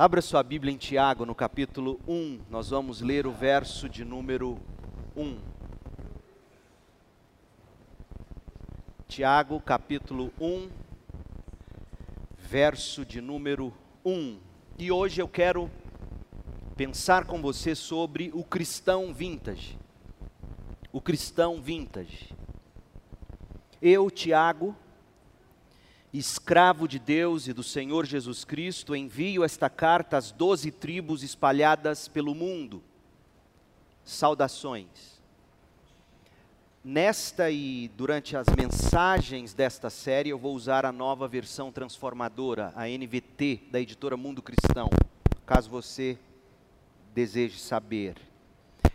Abra sua Bíblia em Tiago, no capítulo 1. Nós vamos ler o verso de número 1. Tiago, capítulo 1, verso de número 1. E hoje eu quero pensar com você sobre o cristão vintage. O cristão vintage. Eu, Tiago, escravo de Deus e do Senhor Jesus Cristo, envio esta carta às doze tribos espalhadas pelo mundo. Saudações. Nesta e durante as mensagens desta série, eu vou usar a nova versão transformadora, a NVT, da editora Mundo Cristão, caso você deseje saber.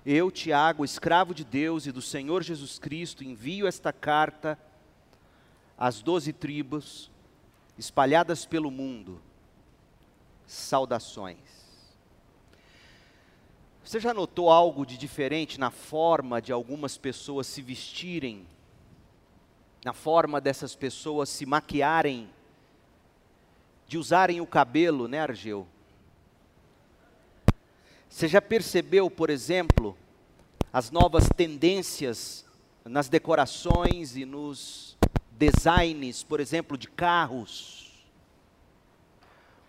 Eu, Tiago, escravo de Deus e do Senhor Jesus Cristo, envio esta carta as doze tribos espalhadas pelo mundo, saudações. Você já notou algo de diferente na forma de algumas pessoas se vestirem, na forma dessas pessoas se maquiarem, de usarem o cabelo, né, Argeu? Você já percebeu, por exemplo, as novas tendências nas decorações e nos designs, por exemplo, de carros.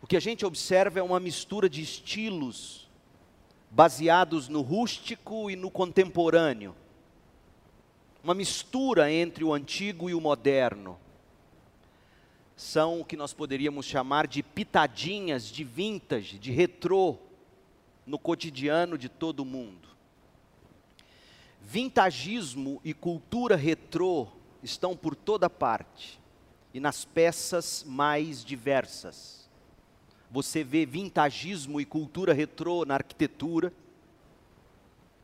O que a gente observa é uma mistura de estilos baseados no rústico e no contemporâneo. Uma mistura entre o antigo e o moderno. São o que nós poderíamos chamar de pitadinhas de vintage, de retrô, no cotidiano de todo mundo. Vintagismo e cultura retrô estão por toda parte e nas peças mais diversas. Você vê vintagismo e cultura retrô na arquitetura,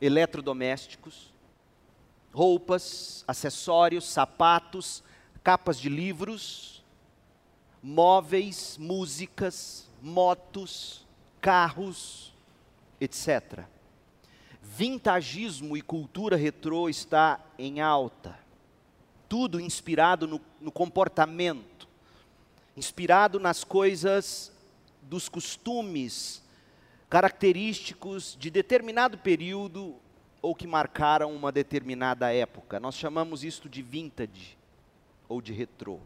eletrodomésticos, roupas, acessórios, sapatos, capas de livros, móveis, músicas, motos, carros, etc. Vintagismo e cultura retrô está em alta tudo inspirado no, no comportamento, inspirado nas coisas dos costumes característicos de determinado período ou que marcaram uma determinada época. Nós chamamos isto de vintage ou de retrô.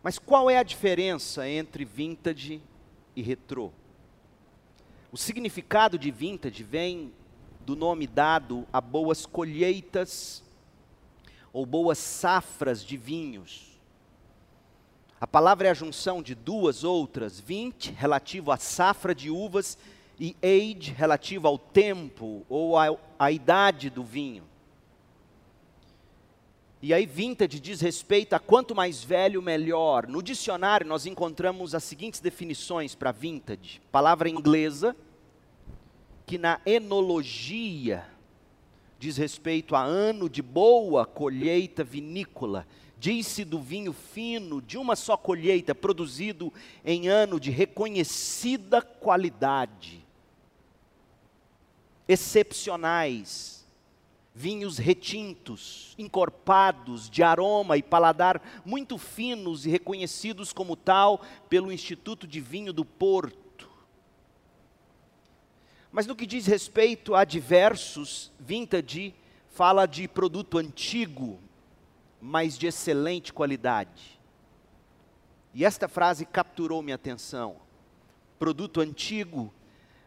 Mas qual é a diferença entre vintage e retrô? O significado de vintage vem do nome dado a boas colheitas ou boas safras de vinhos. A palavra é a junção de duas outras, 20 relativo à safra de uvas e age relativo ao tempo ou à, idade do vinho. E aí vintage diz respeito a quanto mais velho, melhor. No dicionário nós encontramos as seguintes definições para vintage. Palavra inglesa, que na enologia diz respeito a ano de boa colheita vinícola. Diz-se do vinho fino de uma só colheita, produzido em ano de reconhecida qualidade. Excepcionais, vinhos retintos, encorpados, de aroma e paladar muito finos e reconhecidos como tal pelo Instituto de Vinho do Porto mas no que diz respeito a diversos, vintage fala de produto antigo, mas de excelente qualidade. E esta frase capturou minha atenção. Produto antigo,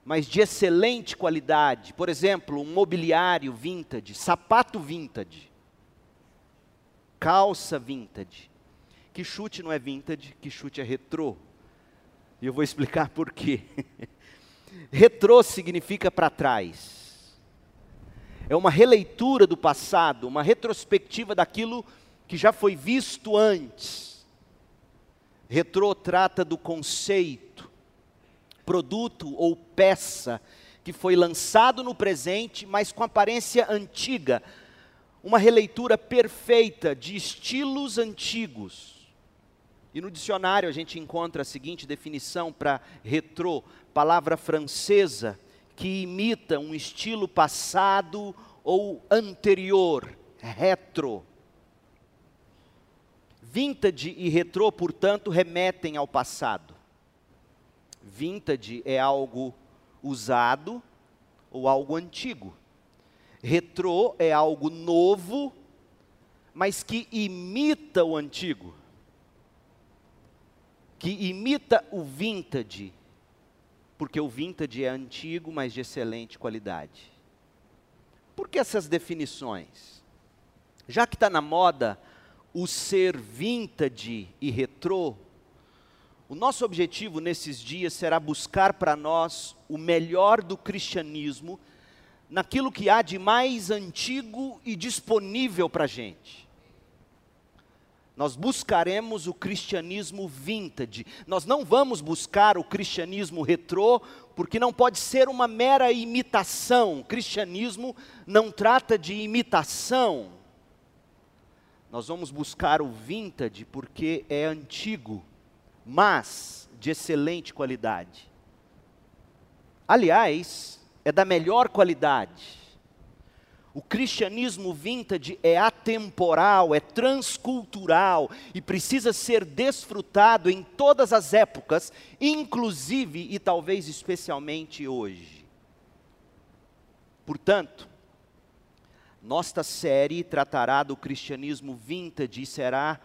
mas de excelente qualidade. Por exemplo, um mobiliário vintage, sapato vintage, calça vintage. Que chute não é vintage, que chute é retrô. E eu vou explicar por quê. Retrô significa para trás. É uma releitura do passado, uma retrospectiva daquilo que já foi visto antes. Retrô trata do conceito, produto ou peça que foi lançado no presente, mas com aparência antiga. Uma releitura perfeita de estilos antigos. E no dicionário a gente encontra a seguinte definição para retrô: palavra francesa que imita um estilo passado ou anterior, retro. Vintage e retrô, portanto, remetem ao passado. Vintage é algo usado ou algo antigo. Retrô é algo novo, mas que imita o antigo. Que imita o vintage. Porque o vintage é antigo, mas de excelente qualidade. Por que essas definições? Já que está na moda o ser vintage e retrô, o nosso objetivo nesses dias será buscar para nós o melhor do cristianismo, naquilo que há de mais antigo e disponível para a gente. Nós buscaremos o cristianismo vintage. Nós não vamos buscar o cristianismo retrô, porque não pode ser uma mera imitação. O cristianismo não trata de imitação. Nós vamos buscar o vintage porque é antigo, mas de excelente qualidade. Aliás, é da melhor qualidade. O cristianismo vintage é atemporal, é transcultural e precisa ser desfrutado em todas as épocas, inclusive e talvez especialmente hoje. Portanto, nossa série tratará do cristianismo vintage e será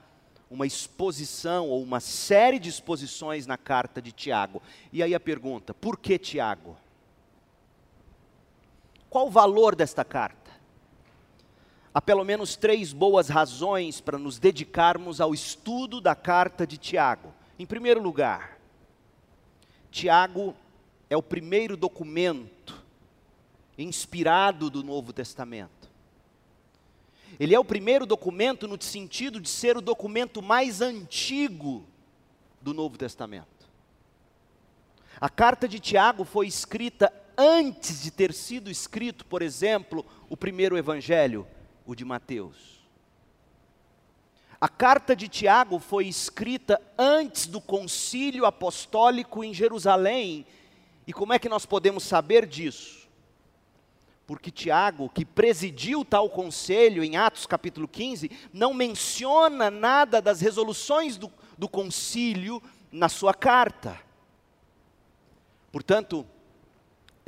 uma exposição ou uma série de exposições na carta de Tiago. E aí a pergunta: por que Tiago? Qual o valor desta carta? Há pelo menos três boas razões para nos dedicarmos ao estudo da carta de Tiago. Em primeiro lugar, Tiago é o primeiro documento inspirado do Novo Testamento. Ele é o primeiro documento no sentido de ser o documento mais antigo do Novo Testamento. A carta de Tiago foi escrita antes de ter sido escrito, por exemplo, o primeiro evangelho, o de Mateus. A carta de Tiago foi escrita antes do concílio apostólico em Jerusalém. E como é que nós podemos saber disso? porque Tiago, que presidiu tal conselho em Atos capítulo 15, não menciona nada das resoluções do, do concílio na sua carta. Portanto,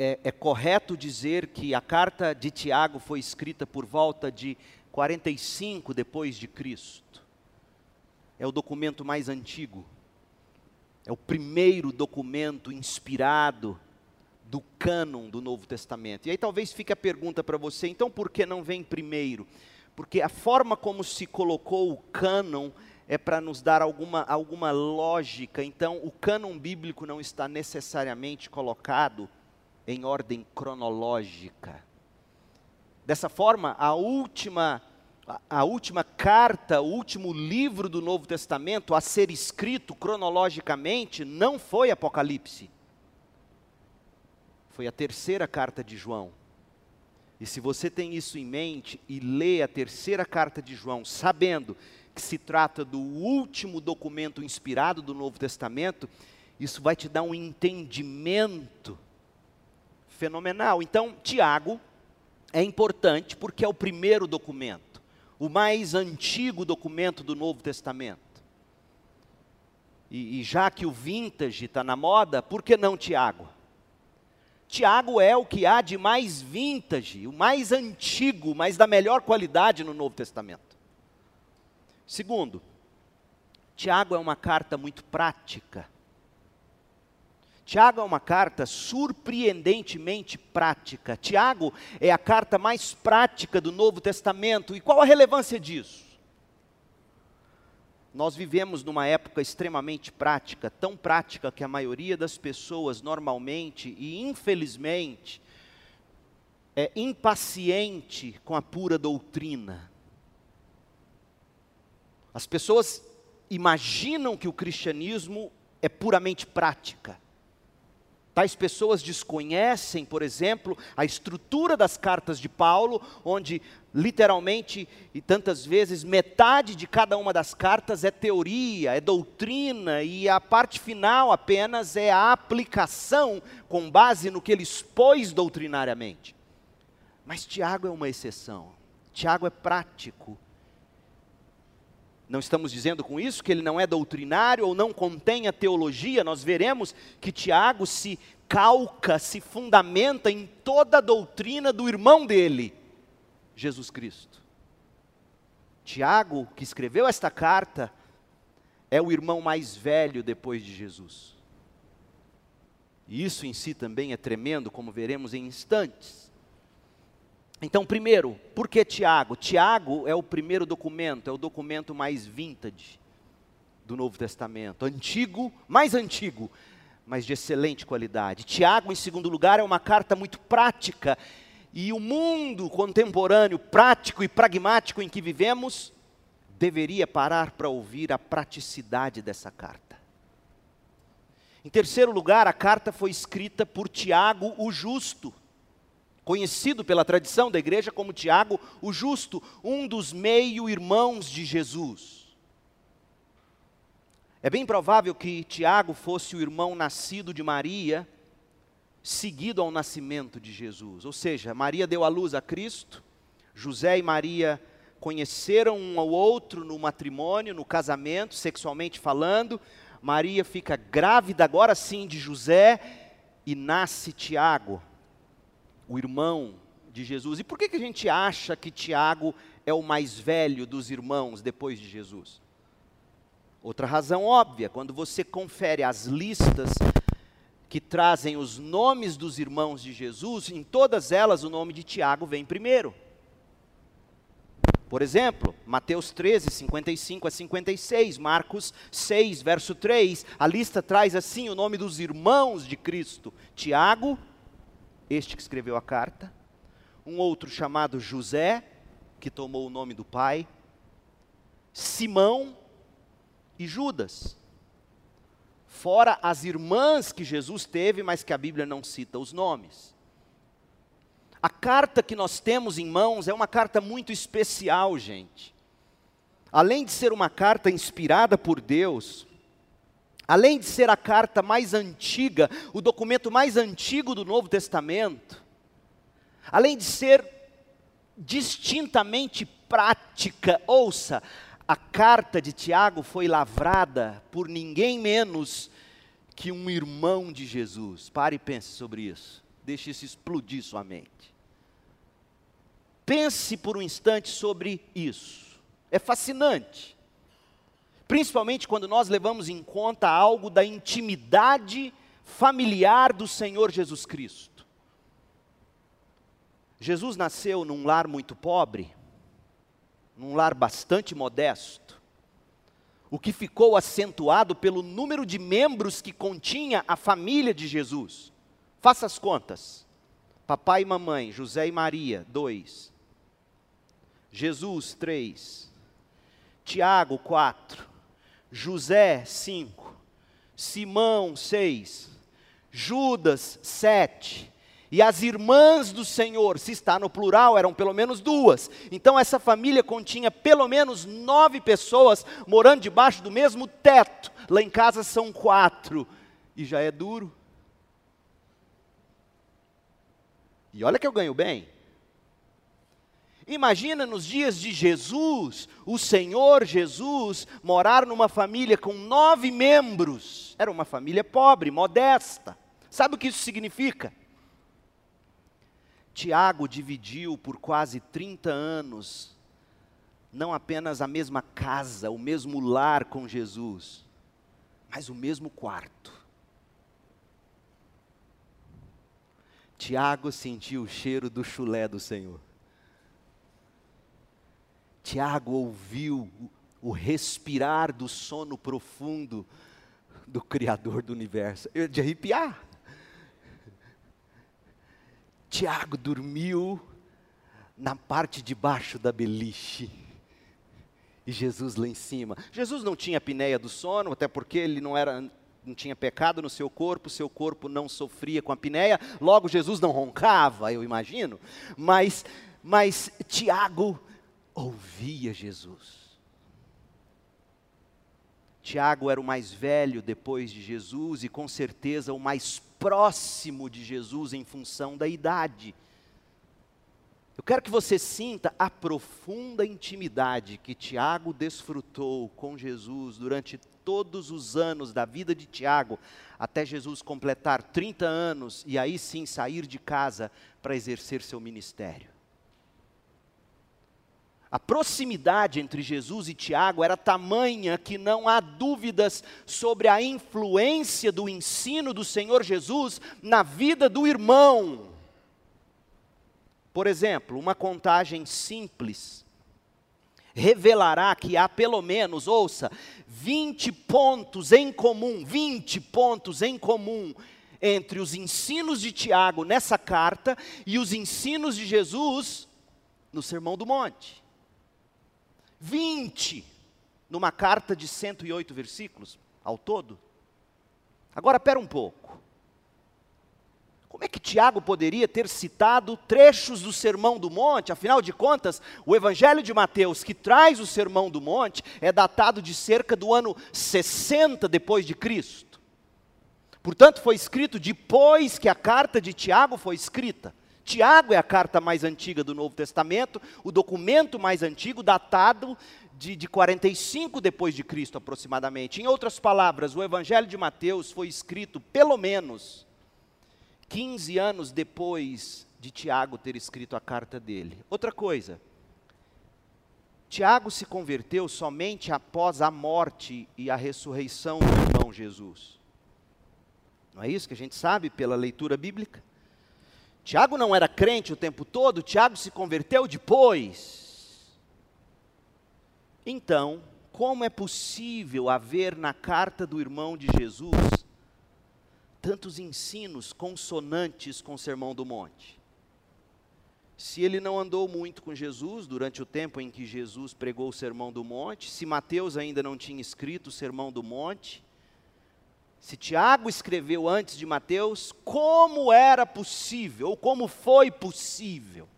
é, é, correto dizer que a carta de Tiago foi escrita por volta de 45 depois de Cristo. É o documento mais antigo. É o primeiro documento inspirado do cânon do Novo Testamento. E aí talvez fique a pergunta para você, então por que não vem primeiro? Porque a forma como se colocou o cânon é para nos dar alguma, alguma lógica. Então, o cânon bíblico não está necessariamente colocado em ordem cronológica. Dessa forma, a última, a última carta, o último livro do Novo Testamento a ser escrito cronologicamente não foi Apocalipse foi a terceira carta de João. E se você tem isso em mente e lê a terceira carta de João, sabendo que se trata do último documento inspirado do Novo Testamento, isso vai te dar um entendimento fenomenal. Então, Tiago é importante porque é o primeiro documento, o mais antigo documento do Novo Testamento. E, e já que o vintage está na moda, por que não Tiago? Tiago é o que há de mais vintage, o mais antigo, mas da melhor qualidade no Novo Testamento. Segundo, Tiago é uma carta muito prática. Tiago é uma carta surpreendentemente prática. Tiago é a carta mais prática do Novo Testamento. E qual a relevância disso? Nós vivemos numa época extremamente prática, tão prática que a maioria das pessoas normalmente e infelizmente é impaciente com a pura doutrina. As pessoas imaginam que o cristianismo é puramente prática. Tais pessoas desconhecem, por exemplo, a estrutura das cartas de Paulo, onde literalmente e tantas vezes metade de cada uma das cartas é teoria, é doutrina, e a parte final apenas é a aplicação com base no que ele expôs doutrinariamente. Mas Tiago é uma exceção. Tiago é prático. Não estamos dizendo com isso que ele não é doutrinário ou não contém a teologia, nós veremos que Tiago se calca, se fundamenta em toda a doutrina do irmão dele, Jesus Cristo. Tiago, que escreveu esta carta, é o irmão mais velho depois de Jesus. E isso em si também é tremendo, como veremos em instantes. Então, primeiro, por que Tiago? Tiago é o primeiro documento, é o documento mais vintage do Novo Testamento. Antigo, mais antigo, mas de excelente qualidade. Tiago, em segundo lugar, é uma carta muito prática. E o mundo contemporâneo, prático e pragmático em que vivemos, deveria parar para ouvir a praticidade dessa carta. Em terceiro lugar, a carta foi escrita por Tiago o Justo conhecido pela tradição da igreja como Tiago o Justo, um dos meio-irmãos de Jesus. É bem provável que Tiago fosse o irmão nascido de Maria, seguido ao nascimento de Jesus. Ou seja, Maria deu à luz a Cristo, José e Maria conheceram um ao outro no matrimônio, no casamento, sexualmente falando. Maria fica grávida agora sim de José e nasce Tiago o irmão de Jesus. E por que, que a gente acha que Tiago é o mais velho dos irmãos depois de Jesus? Outra razão óbvia, quando você confere as listas que trazem os nomes dos irmãos de Jesus, em todas elas o nome de Tiago vem primeiro. Por exemplo, Mateus 13, 55 a 56, Marcos 6, verso 3, a lista traz assim o nome dos irmãos de Cristo: Tiago, este que escreveu a carta, um outro chamado José, que tomou o nome do pai, Simão e Judas. Fora as irmãs que Jesus teve, mas que a Bíblia não cita os nomes. A carta que nós temos em mãos é uma carta muito especial, gente. Além de ser uma carta inspirada por Deus, além de ser a carta mais antiga, o documento mais antigo do Novo Testamento, além de ser distintamente prática, ouça, a carta de Tiago foi lavrada por ninguém menos que um irmão de Jesus. Pare e pense sobre isso. Deixe isso explodir sua mente. Pense por um instante sobre isso. É fascinante principalmente quando nós levamos em conta algo da intimidade familiar do Senhor Jesus Cristo. Jesus nasceu num lar muito pobre, num lar bastante modesto, o que ficou acentuado pelo número de membros que continha a família de Jesus. Faça as contas. Papai e mamãe, José e Maria, dois. Jesus, três. Tiago, quatro. José, cinco. Simão, seis. Judas, sete. E as irmãs do Senhor, se está no plural, eram pelo menos duas. Então essa família continha pelo menos nove pessoas morando debaixo do mesmo teto. Lá em casa são quatro. E já é duro. E olha que eu ganho bem. Imagina nos dias de Jesus, o Senhor Jesus morar numa família com nove membros. Era uma família pobre, modesta. Sabe o que isso significa? Tiago dividiu por quase 30 anos, não apenas a mesma casa, o mesmo lar com Jesus, mas o mesmo quarto. Tiago sentiu o cheiro do chulé do Senhor. Tiago ouviu o respirar do sono profundo do Criador do universo. Eu de arrepiar. Tiago dormiu na parte de baixo da beliche. E Jesus lá em cima. Jesus não tinha apneia do sono, até porque ele não era não tinha pecado no seu corpo, seu corpo não sofria com a apneia, logo Jesus não roncava, eu imagino. Mas mas Tiago ouvia Jesus. Tiago era o mais velho depois de Jesus e com certeza o mais próximo de Jesus em função da idade. Eu quero que você sinta a profunda intimidade que Tiago desfrutou com Jesus durante todos os anos da vida de Tiago, até Jesus completar 30 anos e aí sim sair de casa para exercer seu ministério. A proximidade entre Jesus e Tiago era tamanha que não há dúvidas sobre a influência do ensino do Senhor Jesus na vida do irmão. Por exemplo, uma contagem simples revelará que há pelo menos, ouça, 20 pontos em comum, 20 pontos em comum entre os ensinos de Tiago nessa carta e os ensinos de Jesus no Sermão do Monte. 20 numa carta de 108 versículos ao todo. Agora, pera um pouco. Como é que Tiago poderia ter citado trechos do Sermão do Monte? Afinal de contas, o Evangelho de Mateus, que traz o Sermão do Monte, é datado de cerca do ano 60 depois de Cristo. Portanto, foi escrito depois que a carta de Tiago foi escrita. Tiago é a carta mais antiga do Novo Testamento, o documento mais antigo, datado de, de 45 depois de Cristo aproximadamente. Em outras palavras, o Evangelho de Mateus foi escrito pelo menos 15 anos depois de Tiago ter escrito a carta dele. Outra coisa, Tiago se converteu somente após a morte e a ressurreição do irmão Jesus. Não é isso que a gente sabe pela leitura bíblica? Tiago não era crente o tempo todo, Tiago se converteu depois. Então, como é possível haver na carta do irmão de Jesus tantos ensinos consonantes com o Sermão do Monte? Se ele não andou muito com Jesus durante o tempo em que Jesus pregou o Sermão do Monte, se Mateus ainda não tinha escrito o Sermão do Monte, se Tiago escreveu antes de Mateus, como era possível, ou como foi possível,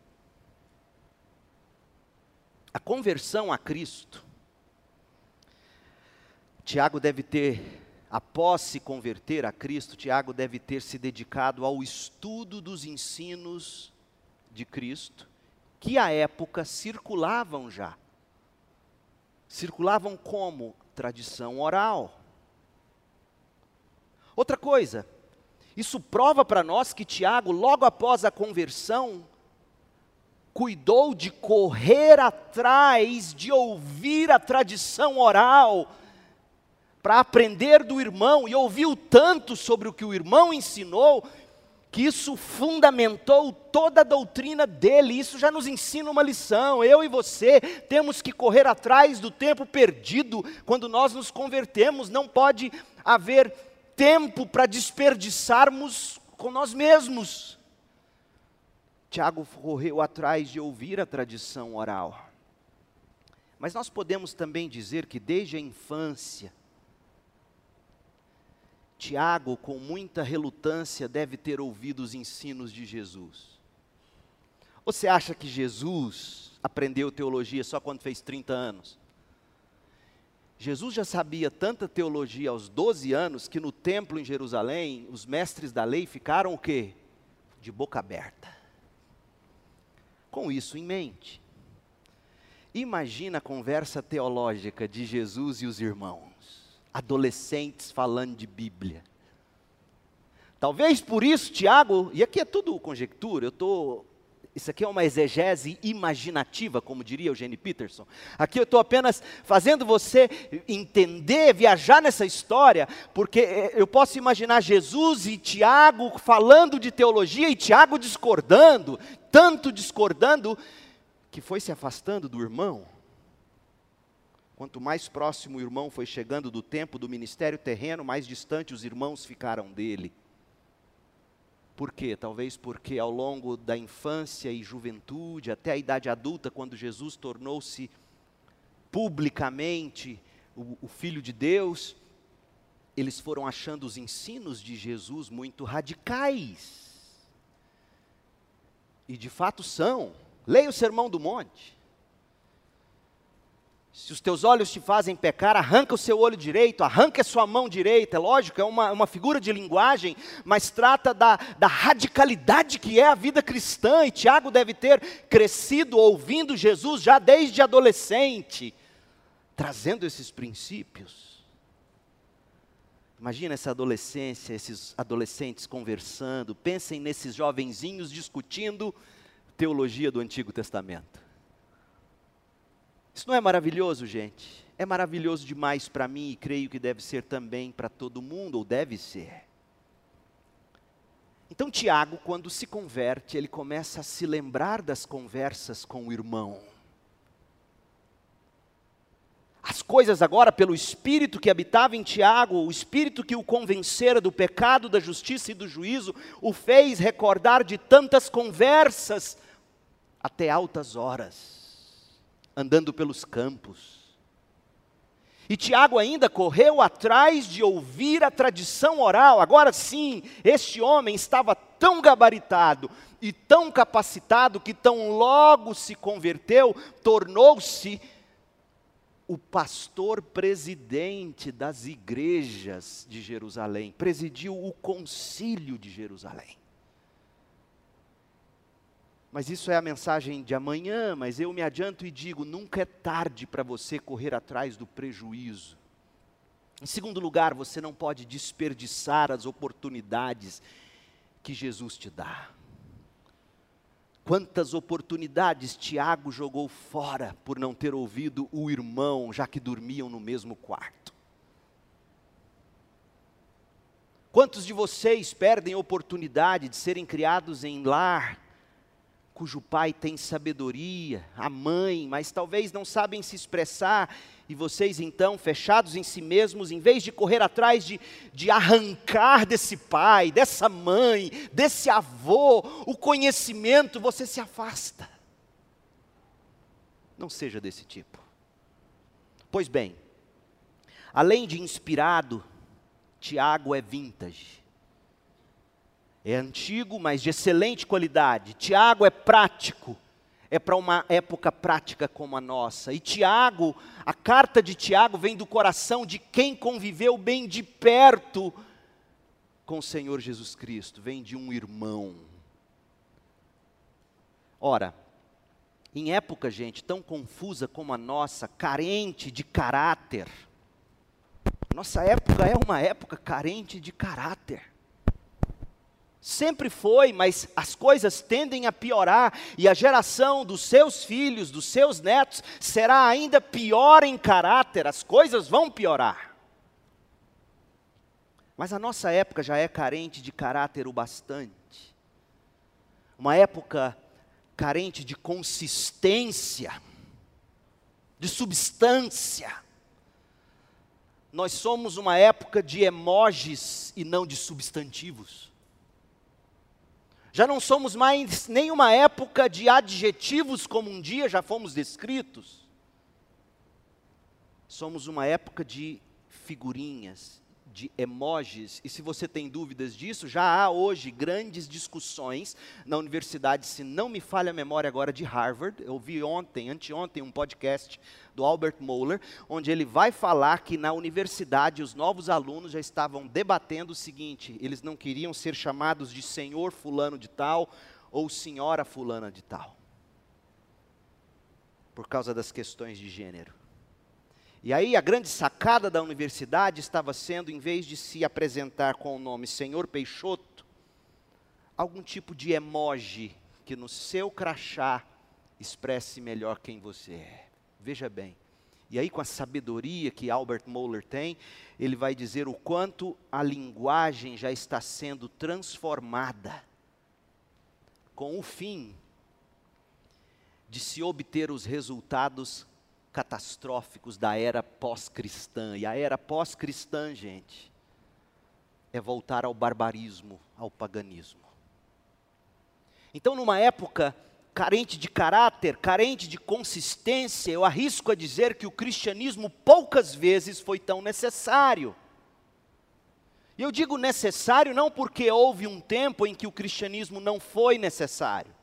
a conversão a Cristo. Tiago deve ter, após se converter a Cristo, Tiago deve ter se dedicado ao estudo dos ensinos de Cristo, que à época circulavam já. Circulavam como? Tradição oral Outra coisa, isso prova para nós que Tiago, logo após a conversão, cuidou de correr atrás, de ouvir a tradição oral, para aprender do irmão, e ouviu tanto sobre o que o irmão ensinou, que isso fundamentou toda a doutrina dele. Isso já nos ensina uma lição. Eu e você temos que correr atrás do tempo perdido quando nós nos convertemos. Não pode haver tempo para desperdiçarmos com nós mesmos. Tiago correu atrás de ouvir a tradição oral. Mas nós podemos também dizer que desde a infância, Tiago, com muita relutância, deve ter ouvido os ensinos de Jesus. Você acha que Jesus aprendeu teologia só quando fez 30 anos? Jesus já sabia tanta teologia aos 12 anos que no templo em Jerusalém, os mestres da lei ficaram o quê? De boca aberta. Com isso em mente, imagina a conversa teológica de Jesus e os irmãos, adolescentes falando de Bíblia. Talvez por isso, Tiago, e aqui é tudo conjectura, eu estou isso aqui é uma exegese imaginativa, como diria Eugene Peterson. Aqui eu estou apenas fazendo você entender, viajar nessa história, porque é, eu posso imaginar Jesus e Tiago falando de teologia e Tiago discordando, tanto discordando, que foi se afastando do irmão. Quanto mais próximo o irmão foi chegando do tempo do ministério terreno, mais distante os irmãos ficaram dele. Por quê? Talvez porque ao longo da infância e juventude, até a idade adulta, quando Jesus tornou-se publicamente o, o, Filho de Deus, eles foram achando os ensinos de Jesus muito radicais. E de fato são. Leia o Sermão do Monte. Se os teus olhos te fazem pecar, arranca o seu olho direito, arranca a sua mão direita. É lógico, é uma, uma figura de linguagem, mas trata da, da radicalidade que é a vida cristã. E Tiago deve ter crescido ouvindo Jesus já desde adolescente, trazendo esses princípios. Imagina essa adolescência, esses adolescentes conversando. Pensem nesses jovenzinhos discutindo teologia do Antigo Testamento. Isso não é maravilhoso, gente? É maravilhoso demais para mim e creio que deve ser também para todo mundo, ou deve ser. Então, Tiago, quando se converte, ele começa a se lembrar das conversas com o irmão. As coisas agora, pelo Espírito que habitava em Tiago, o Espírito que o convencera do pecado, da justiça e do juízo, o fez recordar de tantas conversas até altas horas andando pelos campos. E Tiago ainda correu atrás de ouvir a tradição oral. Agora sim, este homem estava tão gabaritado e tão capacitado que, tão logo se converteu, tornou-se o pastor presidente das igrejas de Jerusalém, presidiu o concílio de Jerusalém. Mas isso é a mensagem de amanhã, mas eu me adianto e digo: nunca é tarde para você correr atrás do prejuízo. Em segundo lugar, você não pode desperdiçar as oportunidades que Jesus te dá. Quantas oportunidades Tiago jogou fora por não ter ouvido o irmão, já que dormiam no mesmo quarto? Quantos de vocês perdem a oportunidade de serem criados em lar cujo pai tem sabedoria, a mãe, mas talvez não sabem se expressar, e vocês então, fechados em si mesmos, em vez de correr atrás de, de arrancar desse pai, dessa mãe, desse avô, o conhecimento, você se afasta. Não seja desse tipo. Pois bem, além de inspirado, Tiago é vintage. É antigo, mas de excelente qualidade. Tiago é prático, é para uma época prática como a nossa. E Tiago, a carta de Tiago vem do coração de quem conviveu bem de perto com o Senhor Jesus Cristo, vem de um irmão. Ora, em época, gente, tão confusa como a nossa, carente de caráter, nossa época é uma época carente de caráter. Sempre foi, mas as coisas tendem a piorar e a geração dos seus filhos, dos seus netos, será ainda pior em caráter, as coisas vão piorar. Mas a nossa época já é carente de caráter o bastante. Uma época carente de consistência, de substância. Nós somos uma época de emojis e não de substantivos. Já não somos mais nem uma época de adjetivos como um dia já fomos descritos. Somos uma época de figurinhas, de emojis. E se você tem dúvidas disso, já há hoje grandes discussões na universidade, se não me falha a memória agora, de Harvard. Eu vi ontem, anteontem, um podcast do Albert Moeller, onde ele vai falar que na universidade os novos alunos já estavam debatendo o seguinte: eles não queriam ser chamados de senhor fulano de tal ou senhora fulana de tal. Por causa das questões de gênero. E aí a grande sacada da universidade estava sendo, em vez de se apresentar com o nome Senhor Peixoto, algum tipo de emoji que no seu crachá expresse melhor quem você é. Veja bem. E aí, com a sabedoria que Albert Moeller tem, ele vai dizer o quanto a linguagem já está sendo transformada com o fim de se obter os resultados catastróficos da era pós-cristã. E a era pós-cristã, gente, é voltar ao barbarismo, ao paganismo. Então, numa época carente de caráter, carente de consistência, eu arrisco a dizer que o cristianismo poucas vezes foi tão necessário. E eu digo necessário não porque houve um tempo em que o cristianismo não foi necessário,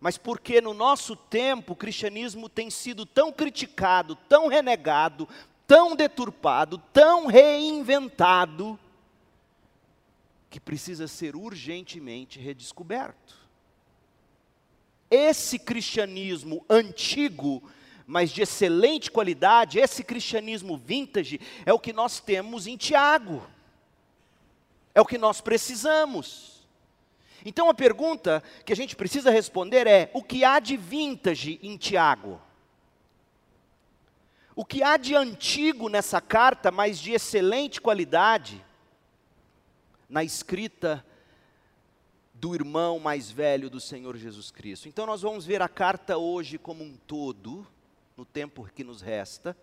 mas porque no nosso tempo o cristianismo tem sido tão criticado, tão renegado, tão deturpado, tão reinventado, que precisa ser urgentemente redescoberto. Esse cristianismo antigo, mas de excelente qualidade, esse cristianismo vintage, é o que nós temos em Tiago, é o que nós precisamos. Então a pergunta que a gente precisa responder é: o que há de vintage em Tiago? O que há de antigo nessa carta, mas de excelente qualidade, na escrita do irmão mais velho do Senhor Jesus Cristo? Então nós vamos ver a carta hoje como um todo, no tempo que nos resta,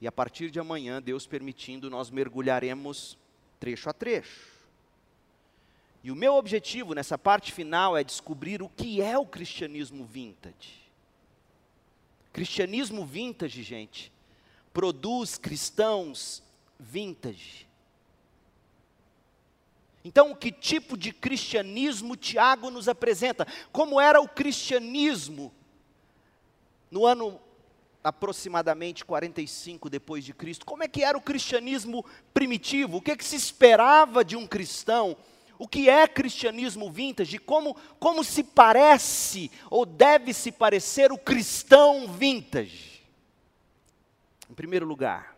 e a partir de amanhã, Deus permitindo, nós mergulharemos trecho a trecho. E o meu objetivo nessa parte final é descobrir o que é o cristianismo vintage. Cristianismo vintage, gente, produz cristãos vintage. Então, que tipo de cristianismo Tiago nos apresenta? Como era o cristianismo no ano aproximadamente 45 depois de Cristo? Como é que era o cristianismo primitivo? O que, é que se esperava de um cristão? o que é cristianismo vintage, como, como se parece ou deve se parecer o cristão vintage. Em primeiro lugar,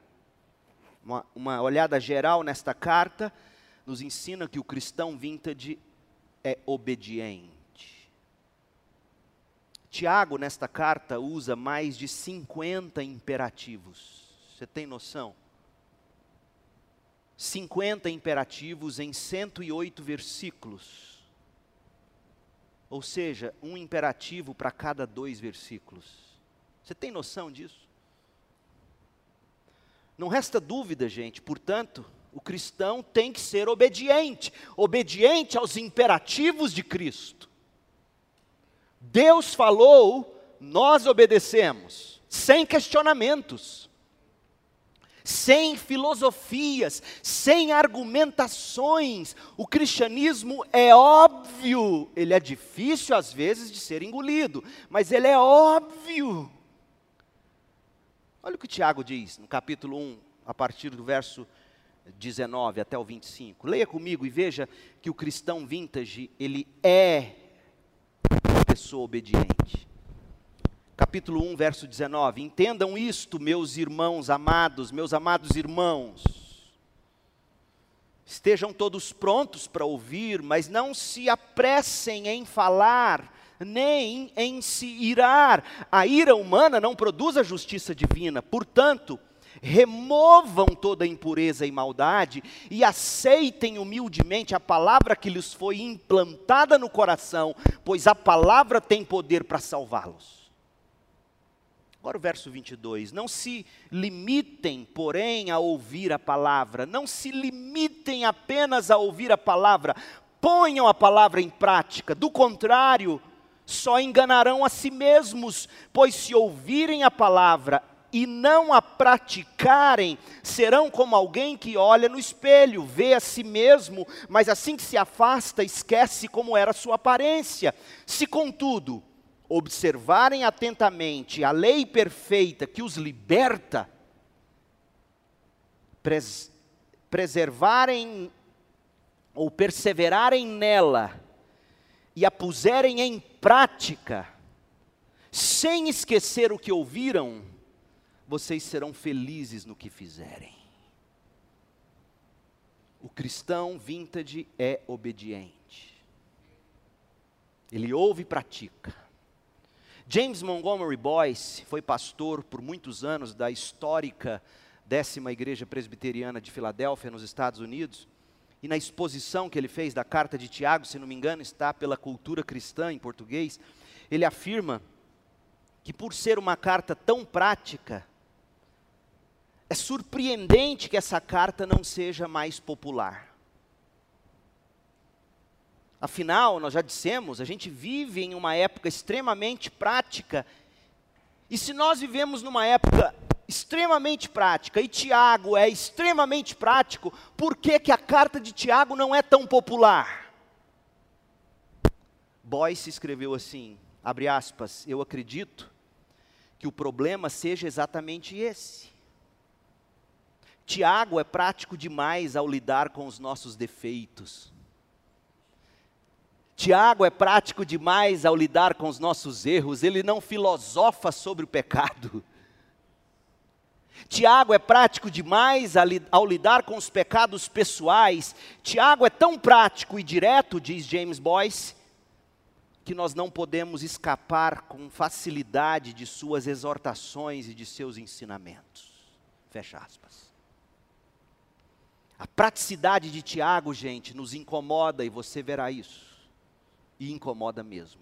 uma, uma olhada geral nesta carta nos ensina que o cristão vintage é obediente. Tiago, nesta carta, usa mais de 50 imperativos. Você tem noção? 50 imperativos em 108 versículos. Ou seja, um imperativo para cada dois versículos. Você tem noção disso? Não resta dúvida, gente, portanto, o cristão tem que ser obediente obediente aos imperativos de Cristo. Deus falou, nós obedecemos, sem questionamentos sem filosofias, sem argumentações. O cristianismo é óbvio, ele é difícil às vezes de ser engolido, mas ele é óbvio. Olha o que Tiago diz no capítulo 1, a partir do verso 19 até o 25. Leia comigo e veja que o cristão vintage, ele é uma pessoa obediente capítulo 1, verso 19. Entendam isto, meus irmãos amados, meus amados irmãos. Estejam todos prontos para ouvir, mas não se apressem em falar, nem em se irar. A ira humana não produz a justiça divina. Portanto, removam toda impureza e maldade e aceitem humildemente a palavra que lhes foi implantada no coração, pois a palavra tem poder para salvá-los. Agora o verso 22. Não se limitem, porém, a ouvir a palavra. Não se limitem apenas a ouvir a palavra. Ponham a palavra em prática. Do contrário, só enganarão a si mesmos, pois se ouvirem a palavra e não a praticarem, serão como alguém que olha no espelho, vê a si mesmo, mas assim que se afasta, esquece como era sua aparência. Se, contudo, observarem atentamente a lei perfeita que os liberta, pres preservarem ou perseverarem nela e a puserem em prática, sem esquecer o que ouviram, vocês serão felizes no que fizerem. O cristão vintage é obediente. Ele ouve e pratica. James Montgomery Boyce foi pastor por muitos anos da histórica décima igreja presbiteriana de Filadélfia, nos Estados Unidos. E na exposição que ele fez da carta de Tiago, se não me engano, está pela cultura cristã em português, ele afirma que por ser uma carta tão prática, é surpreendente que essa carta não seja mais popular. Afinal, nós já dissemos, a gente vive em uma época extremamente prática. E se nós vivemos numa época extremamente prática, e Tiago é extremamente prático, por que, que a carta de Tiago não é tão popular? Boyce escreveu assim: abre aspas, eu acredito que o problema seja exatamente esse. Tiago é prático demais ao lidar com os nossos defeitos. Tiago é prático demais ao lidar com os nossos erros, ele não filosofa sobre o pecado. Tiago é prático demais ao lidar com os pecados pessoais. Tiago é tão prático e direto, diz James Boyce, que nós não podemos escapar com facilidade de suas exortações e de seus ensinamentos. Fecha aspas. A praticidade de Tiago, gente, nos incomoda e você verá isso. E incomoda mesmo.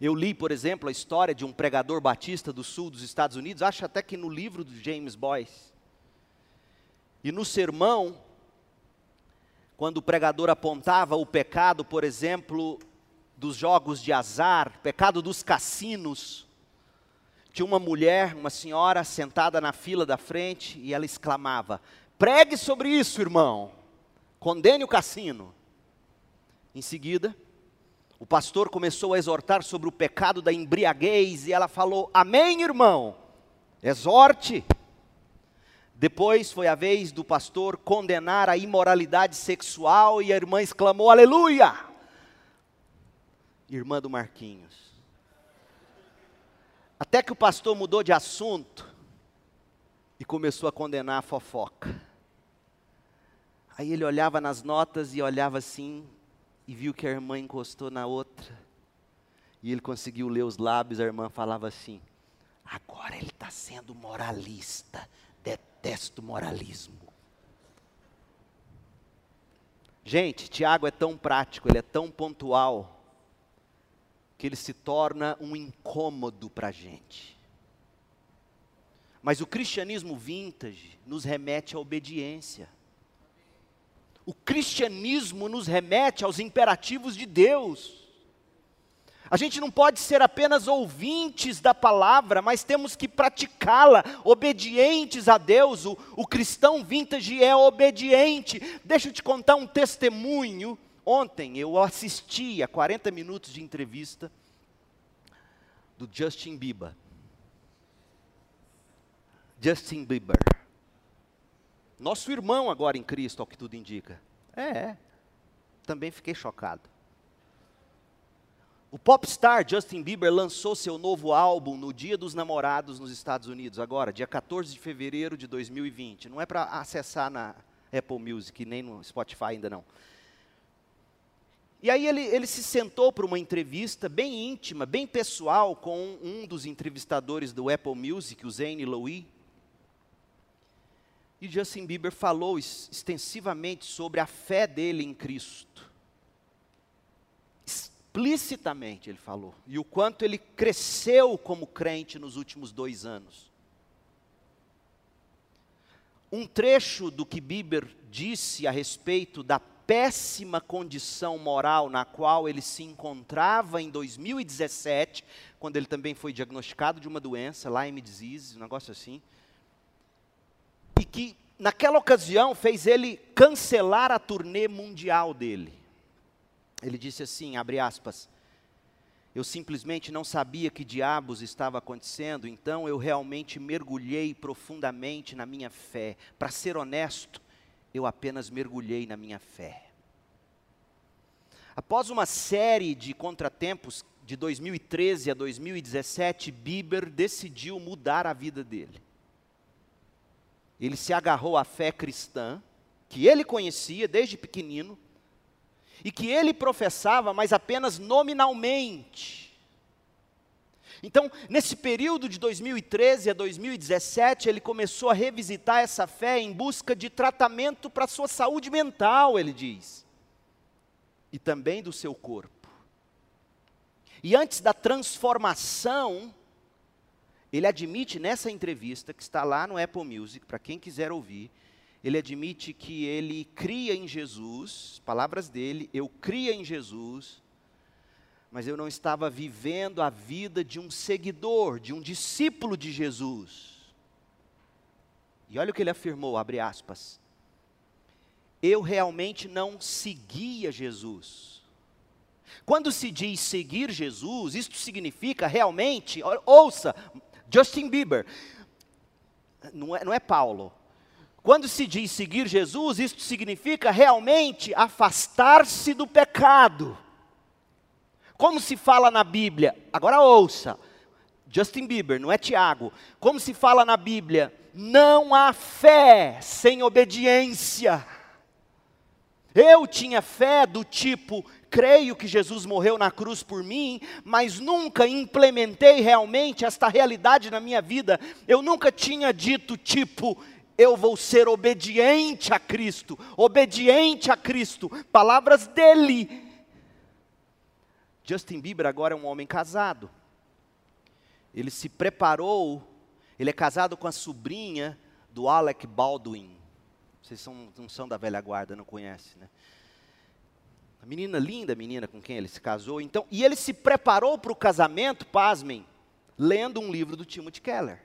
Eu li, por exemplo, a história de um pregador batista do sul dos Estados Unidos, acho até que no livro do James Boyce. E no sermão, quando o pregador apontava o pecado, por exemplo, dos jogos de azar, pecado dos cassinos, tinha uma mulher, uma senhora sentada na fila da frente e ela exclamava: Pregue sobre isso, irmão. Condene o cassino. Em seguida, o pastor começou a exortar sobre o pecado da embriaguez e ela falou: Amém, irmão. Exorte. Depois foi a vez do pastor condenar a imoralidade sexual e a irmã exclamou: Aleluia! irmã do Marquinhos. Até que o pastor mudou de assunto e começou a condenar a fofoca. Aí ele olhava nas notas e olhava assim e viu que a irmã encostou na outra. E ele conseguiu ler os lábios, a irmã falava assim: agora ele está sendo moralista, detesto moralismo. Gente, Tiago é tão prático, ele é tão pontual, que ele se torna um incômodo para a gente. Mas o cristianismo vintage nos remete à obediência. O cristianismo nos remete aos imperativos de Deus. A gente não pode ser apenas ouvintes da palavra, mas temos que praticá-la, obedientes a Deus. O, o cristão vintage é obediente. Deixa eu te contar um testemunho Ontem eu assisti a 40 minutos de entrevista do Justin Bieber. Justin Bieber. Nosso irmão agora em Cristo, ao que tudo indica. É, é. Também fiquei chocado. O popstar Justin Bieber lançou seu novo álbum no Dia dos Namorados nos Estados Unidos, agora, dia 14 de fevereiro de 2020. Não é para acessar na Apple Music, nem no Spotify ainda não. E aí ele, ele se sentou para uma entrevista bem íntima, bem pessoal, com um dos entrevistadores do Apple Music, o Zane Louis. E Justin Bieber falou extensivamente sobre a fé dele em Cristo. Explicitamente ele falou. E o quanto ele cresceu como crente nos últimos dois anos. Um trecho do que Bieber disse a respeito da péssima condição moral na qual ele se encontrava em 2017, quando ele também foi diagnosticado de uma doença, Lyme disease, um negócio assim. Que naquela ocasião fez ele cancelar a turnê mundial dele. Ele disse assim, abre aspas: eu simplesmente não sabia que diabos estava acontecendo, então eu realmente mergulhei profundamente na minha fé. Para ser honesto, eu apenas mergulhei na minha fé. Após uma série de contratempos de 2013 a 2017, Bieber decidiu mudar a vida dele. Ele se agarrou à fé cristã, que ele conhecia desde pequenino, e que ele professava, mas apenas nominalmente. Então, nesse período de 2013 a 2017, ele começou a revisitar essa fé em busca de tratamento para a sua saúde mental, ele diz, e também do seu corpo. E antes da transformação, ele admite nessa entrevista, que está lá no Apple Music, para quem quiser ouvir, ele admite que ele cria em Jesus, palavras dele, eu cria em Jesus, mas eu não estava vivendo a vida de um seguidor, de um discípulo de Jesus. E olha o que ele afirmou, abre aspas. Eu realmente não seguia Jesus. Quando se diz seguir Jesus, isto significa realmente, ouça, Justin Bieber, não é, não é Paulo. Quando se diz seguir Jesus, isto significa realmente afastar-se do pecado. Como se fala na Bíblia, agora ouça, Justin Bieber, não é Tiago. Como se fala na Bíblia, não há fé sem obediência. Eu tinha fé do tipo, creio que Jesus morreu na cruz por mim, mas nunca implementei realmente esta realidade na minha vida. Eu nunca tinha dito tipo, eu vou ser obediente a Cristo, obediente a Cristo, palavras dele. Justin Bieber agora é um homem casado. Ele se preparou, ele é casado com a sobrinha do Alec Baldwin. Vocês são, não são da velha guarda, não conhecem, né? A menina linda, a menina com quem ele se casou. Então, e ele se preparou para o casamento, pasmem, lendo um livro do Timothy Keller.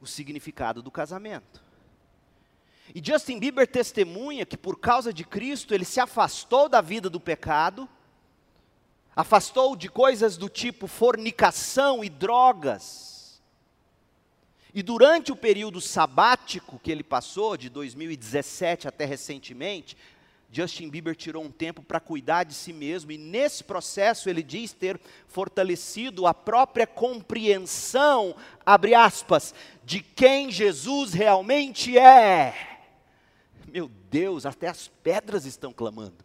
O significado do casamento. E Justin Bieber testemunha que por causa de Cristo ele se afastou da vida do pecado, afastou de coisas do tipo fornicação e drogas. E durante o período sabático que ele passou, de 2017 até recentemente, Justin Bieber tirou um tempo para cuidar de si mesmo, e nesse processo ele diz ter fortalecido a própria compreensão, abre aspas, de quem Jesus realmente é. Meu Deus, até as pedras estão clamando.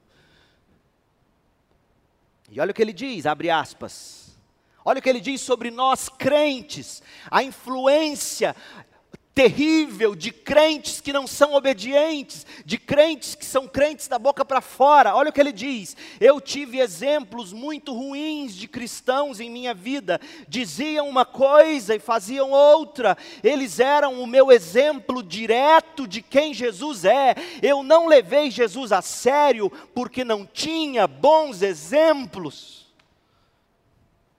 E olha o que ele diz, abre aspas. Olha o que ele diz sobre nós crentes, a influência terrível de crentes que não são obedientes, de crentes que são crentes da boca para fora. Olha o que ele diz: Eu tive exemplos muito ruins de cristãos em minha vida, diziam uma coisa e faziam outra, eles eram o meu exemplo direto de quem Jesus é. Eu não levei Jesus a sério porque não tinha bons exemplos.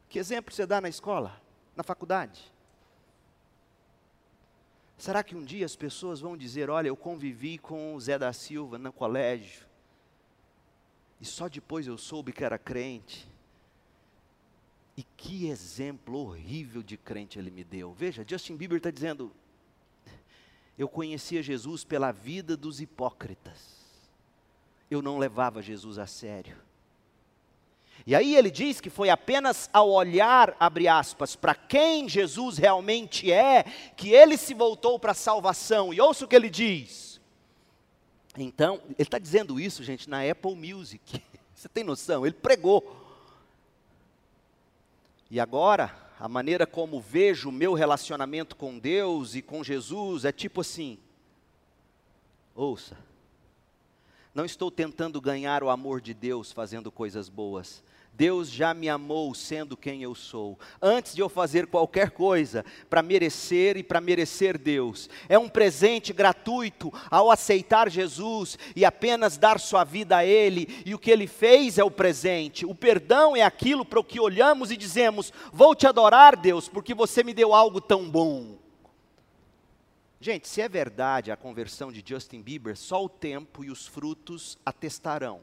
Que exemplo você dá na escola, na faculdade? Será que um dia as pessoas vão dizer: Olha, eu convivi com o Zé da Silva no colégio, e só depois eu soube que era crente? E que exemplo horrível de crente ele me deu. Veja, Justin Bieber está dizendo: Eu conhecia Jesus pela vida dos hipócritas, eu não levava Jesus a sério. E aí ele diz que foi apenas ao olhar, abre aspas, para quem Jesus realmente é, que ele se voltou para a salvação. E ouça o que ele diz. Então, ele está dizendo isso, gente, na Apple Music. Você tem noção? Ele pregou. E agora, a maneira como vejo o meu relacionamento com Deus e com Jesus é tipo assim: ouça, não estou tentando ganhar o amor de Deus fazendo coisas boas, Deus já me amou sendo quem eu sou, antes de eu fazer qualquer coisa para merecer e para merecer Deus. É um presente gratuito ao aceitar Jesus e apenas dar sua vida a Ele, e o que Ele fez é o presente. O perdão é aquilo para o que olhamos e dizemos: Vou te adorar, Deus, porque você me deu algo tão bom. Gente, se é verdade a conversão de Justin Bieber, só o tempo e os frutos atestarão.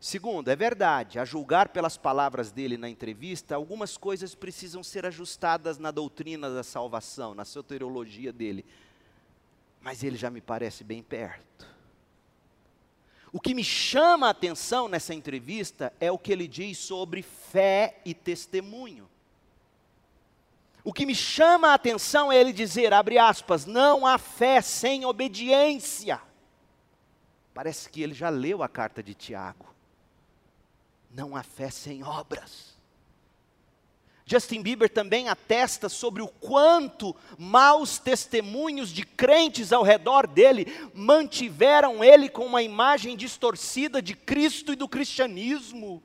Segundo, é verdade, a julgar pelas palavras dele na entrevista, algumas coisas precisam ser ajustadas na doutrina da salvação, na soteriologia dele. Mas ele já me parece bem perto. O que me chama a atenção nessa entrevista é o que ele diz sobre fé e testemunho. O que me chama a atenção é ele dizer, abre aspas, não há fé sem obediência. Parece que ele já leu a carta de Tiago. Não há fé sem obras. Justin Bieber também atesta sobre o quanto maus testemunhos de crentes ao redor dele mantiveram ele com uma imagem distorcida de Cristo e do cristianismo.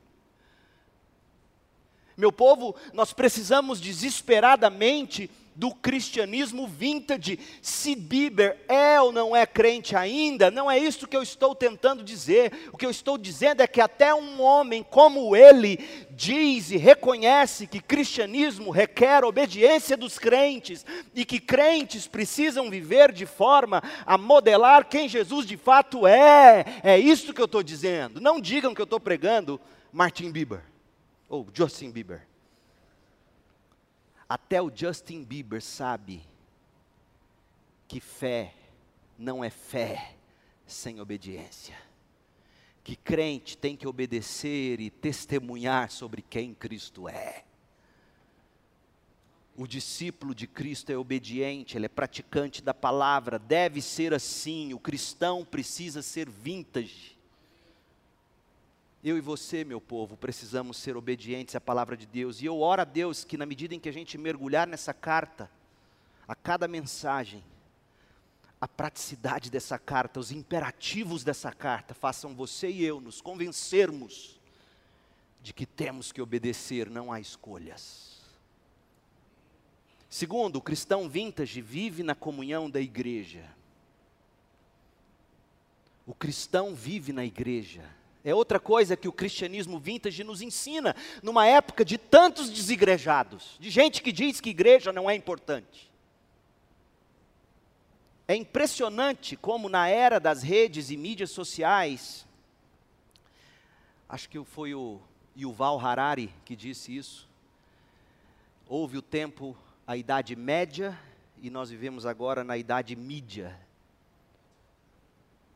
Meu povo, nós precisamos desesperadamente do cristianismo vintage. Se Bieber é ou não é crente ainda, não é isso que eu estou tentando dizer. O que eu estou dizendo é que até um homem como ele diz e reconhece que cristianismo requer obediência dos crentes e que crentes precisam viver de forma a modelar quem Jesus de fato é. É isso que eu estou dizendo. Não digam que eu estou pregando Martin Bieber ou Justin Bieber. Até o Justin Bieber sabe que fé não é fé sem obediência. Que crente tem que obedecer e testemunhar sobre quem Cristo é. O discípulo de Cristo é obediente, ele é praticante da palavra, deve ser assim. O cristão precisa ser vintage. Eu e você, meu povo, precisamos ser obedientes à palavra de Deus. E eu oro a Deus que, na medida em que a gente mergulhar nessa carta, a cada mensagem, a praticidade dessa carta, os imperativos dessa carta, façam você e eu nos convencermos de que temos que obedecer, não há escolhas. Segundo, o cristão vintage vive na comunhão da igreja. O cristão vive na igreja. É outra coisa que o cristianismo vintage nos ensina, numa época de tantos desigrejados, de gente que diz que igreja não é importante. É impressionante como na era das redes e mídias sociais, acho que foi o Yuval Harari que disse isso, houve o tempo, a idade média, e nós vivemos agora na idade mídia.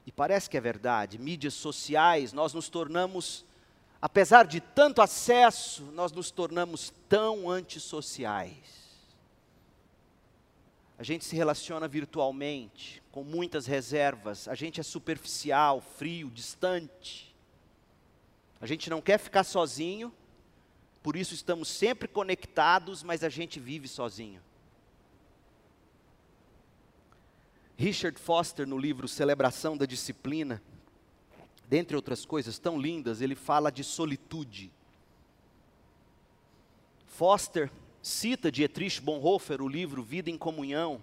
E parece que é verdade, mídias sociais, nós nos tornamos, apesar de tanto acesso, nós nos tornamos tão antissociais. A gente se relaciona virtualmente, com muitas reservas, a gente é superficial, frio, distante. A gente não quer ficar sozinho, por isso estamos sempre conectados, mas a gente vive sozinho. Richard Foster, no livro Celebração da Disciplina, dentre outras coisas tão lindas, ele fala de solitude. Foster cita Dietrich Bonhoeffer, o livro Vida em Comunhão.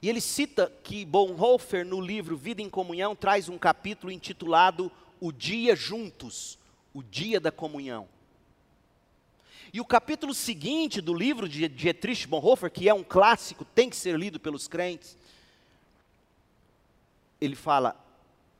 E ele cita que Bonhoeffer, no livro Vida em Comunhão, traz um capítulo intitulado O Dia Juntos, o Dia da Comunhão. E o capítulo seguinte do livro de Dietrich Bonhoeffer, que é um clássico, tem que ser lido pelos crentes, ele fala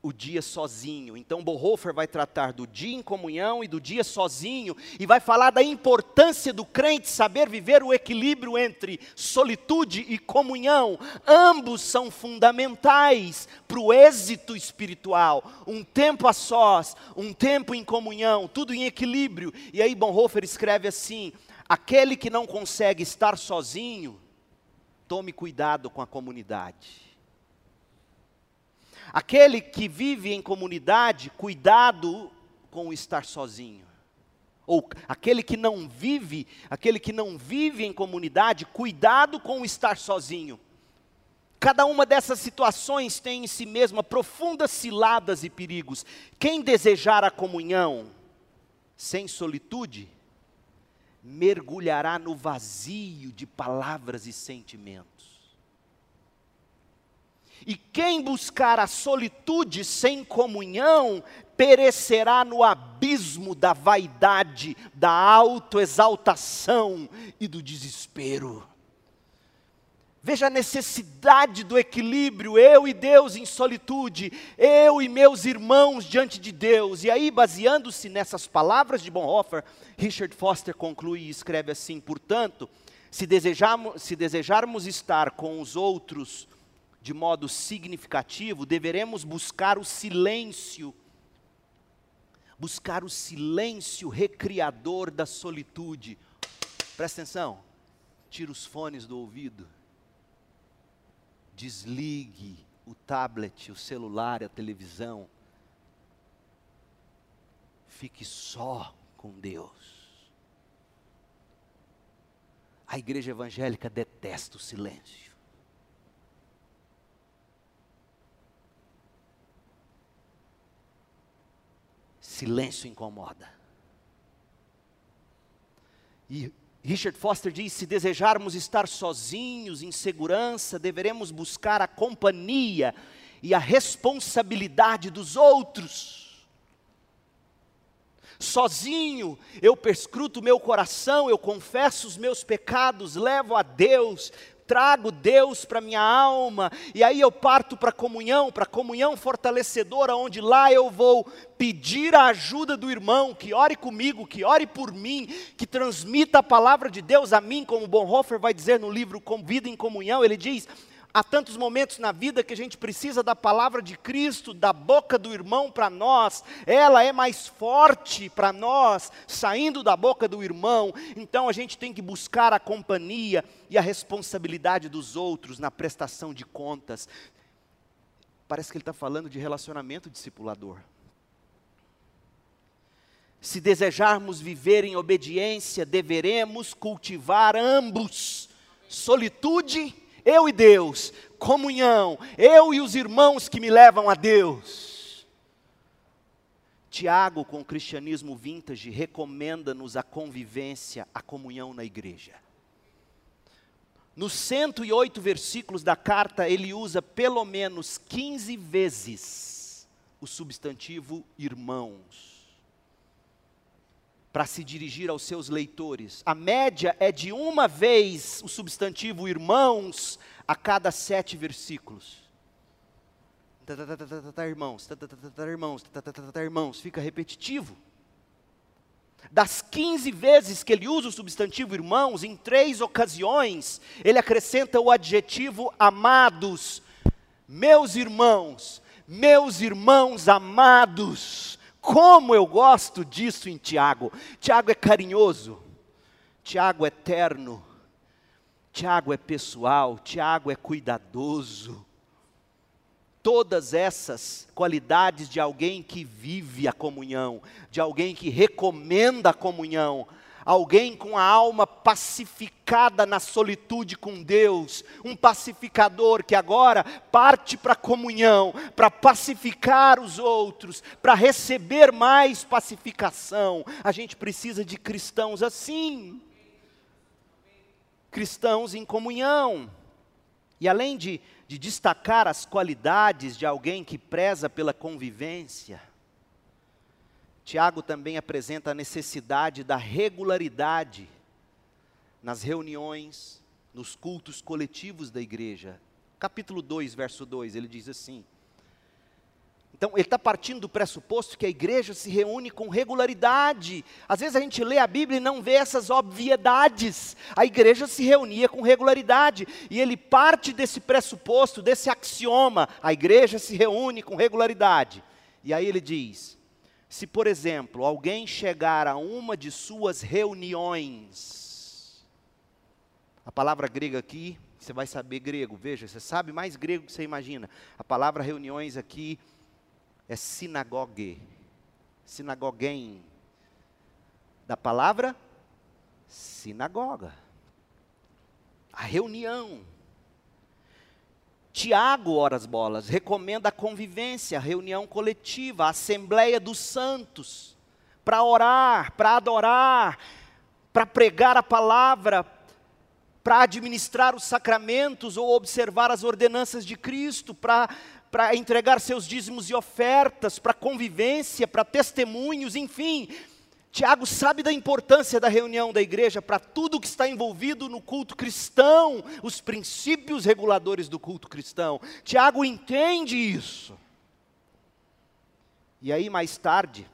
o dia sozinho. Então Bonhoeffer vai tratar do dia em comunhão e do dia sozinho e vai falar da importância do crente saber viver o equilíbrio entre solitude e comunhão. Ambos são fundamentais para o êxito espiritual. Um tempo a sós, um tempo em comunhão, tudo em equilíbrio. E aí Bonhoeffer escreve assim: aquele que não consegue estar sozinho, tome cuidado com a comunidade. Aquele que vive em comunidade, cuidado com o estar sozinho. Ou aquele que não vive, aquele que não vive em comunidade, cuidado com o estar sozinho. Cada uma dessas situações tem em si mesma profundas ciladas e perigos. Quem desejar a comunhão sem solitude, mergulhará no vazio de palavras e sentimentos. E quem buscar a solitude sem comunhão, perecerá no abismo da vaidade, da autoexaltação e do desespero. Veja a necessidade do equilíbrio, eu e Deus em solitude, eu e meus irmãos diante de Deus. E aí, baseando-se nessas palavras de Bonhoeffer, Richard Foster conclui e escreve assim: portanto, se desejarmos, se desejarmos estar com os outros de modo significativo, deveremos buscar o silêncio, buscar o silêncio recriador da solitude. Presta atenção, tira os fones do ouvido, desligue o tablet, o celular, a televisão, fique só com Deus. A igreja evangélica detesta o silêncio. Silêncio incomoda. E Richard Foster diz: se desejarmos estar sozinhos, em segurança, deveremos buscar a companhia e a responsabilidade dos outros. Sozinho, eu perscruto meu coração, eu confesso os meus pecados, levo a Deus, trago Deus para minha alma, e aí eu parto para a comunhão, para a comunhão fortalecedora, onde lá eu vou pedir a ajuda do irmão, que ore comigo, que ore por mim, que transmita a palavra de Deus a mim, como Bonhoeffer vai dizer no livro Com Vida em Comunhão, ele diz: Há tantos momentos na vida que a gente precisa da palavra de Cristo, da boca do irmão para nós, ela é mais forte para nós, saindo da boca do irmão, então a gente tem que buscar a companhia e a responsabilidade dos outros na prestação de contas. Parece que ele está falando de relacionamento discipulador. Se desejarmos viver em obediência, deveremos cultivar ambos, solitude eu e Deus, comunhão, eu e os irmãos que me levam a Deus. Tiago, com o cristianismo vintage, recomenda-nos a convivência, a comunhão na igreja. Nos 108 versículos da carta, ele usa pelo menos 15 vezes o substantivo irmãos para se dirigir aos seus leitores. A média é de uma vez o substantivo irmãos a cada sete versículos. Irmãos, irmãos, irmãos, fica repetitivo. Das 15 vezes que ele usa o substantivo irmãos, em três ocasiões, ele acrescenta o adjetivo amados. Meus irmãos, meus irmãos amados. Como eu gosto disso em Tiago. Tiago é carinhoso, Tiago é terno, Tiago é pessoal, Tiago é cuidadoso. Todas essas qualidades de alguém que vive a comunhão, de alguém que recomenda a comunhão, alguém com a alma pacificada na solitude com Deus, um pacificador que agora parte para a comunhão, para pacificar os outros, para receber mais pacificação. A gente precisa de cristãos assim. Cristãos em comunhão. E além de, de destacar as qualidades de alguém que preza pela convivência, Tiago também apresenta a necessidade da regularidade nas reuniões, nos cultos coletivos da igreja. Capítulo 2, verso 2, ele diz assim. Então, ele está partindo do pressuposto que a igreja se reúne com regularidade. Às vezes a gente lê a Bíblia e não vê essas obviedades. A igreja se reunia com regularidade. E ele parte desse pressuposto, desse axioma: a igreja se reúne com regularidade. E aí ele diz: se, por exemplo, alguém chegar a uma de suas reuniões, a palavra grega aqui, você vai saber grego, veja, você sabe mais grego que você imagina. A palavra reuniões aqui é sinagogue, sinagogem, da palavra sinagoga. A reunião. Tiago, horas bolas, recomenda a convivência, a reunião coletiva, a assembleia dos santos, para orar, para adorar, para pregar a palavra, para administrar os sacramentos ou observar as ordenanças de Cristo, para para entregar seus dízimos e ofertas, para convivência, para testemunhos, enfim, Tiago sabe da importância da reunião da igreja para tudo que está envolvido no culto cristão, os princípios reguladores do culto cristão. Tiago entende isso. E aí, mais tarde,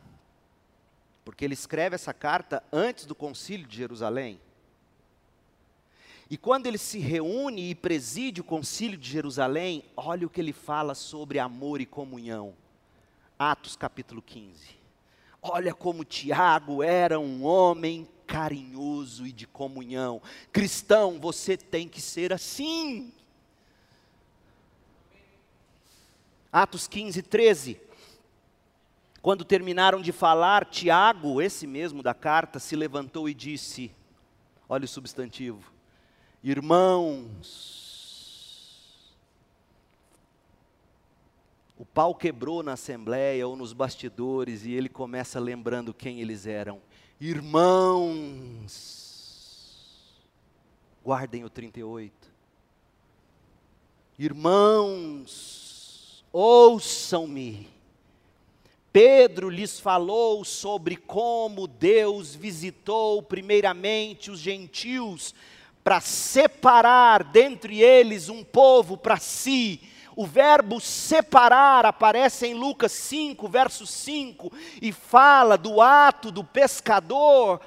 porque ele escreve essa carta antes do concílio de Jerusalém, e quando ele se reúne e preside o concílio de Jerusalém, olha o que ele fala sobre amor e comunhão. Atos capítulo 15. Olha como Tiago era um homem carinhoso e de comunhão. Cristão, você tem que ser assim. Atos 15, 13. Quando terminaram de falar, Tiago, esse mesmo da carta, se levantou e disse: Olha o substantivo, irmãos, O pau quebrou na assembleia ou nos bastidores e ele começa lembrando quem eles eram. Irmãos. Guardem o 38. Irmãos, ouçam-me. Pedro lhes falou sobre como Deus visitou primeiramente os gentios para separar dentre eles um povo para si. O verbo separar aparece em Lucas 5, verso 5, e fala do ato do pescador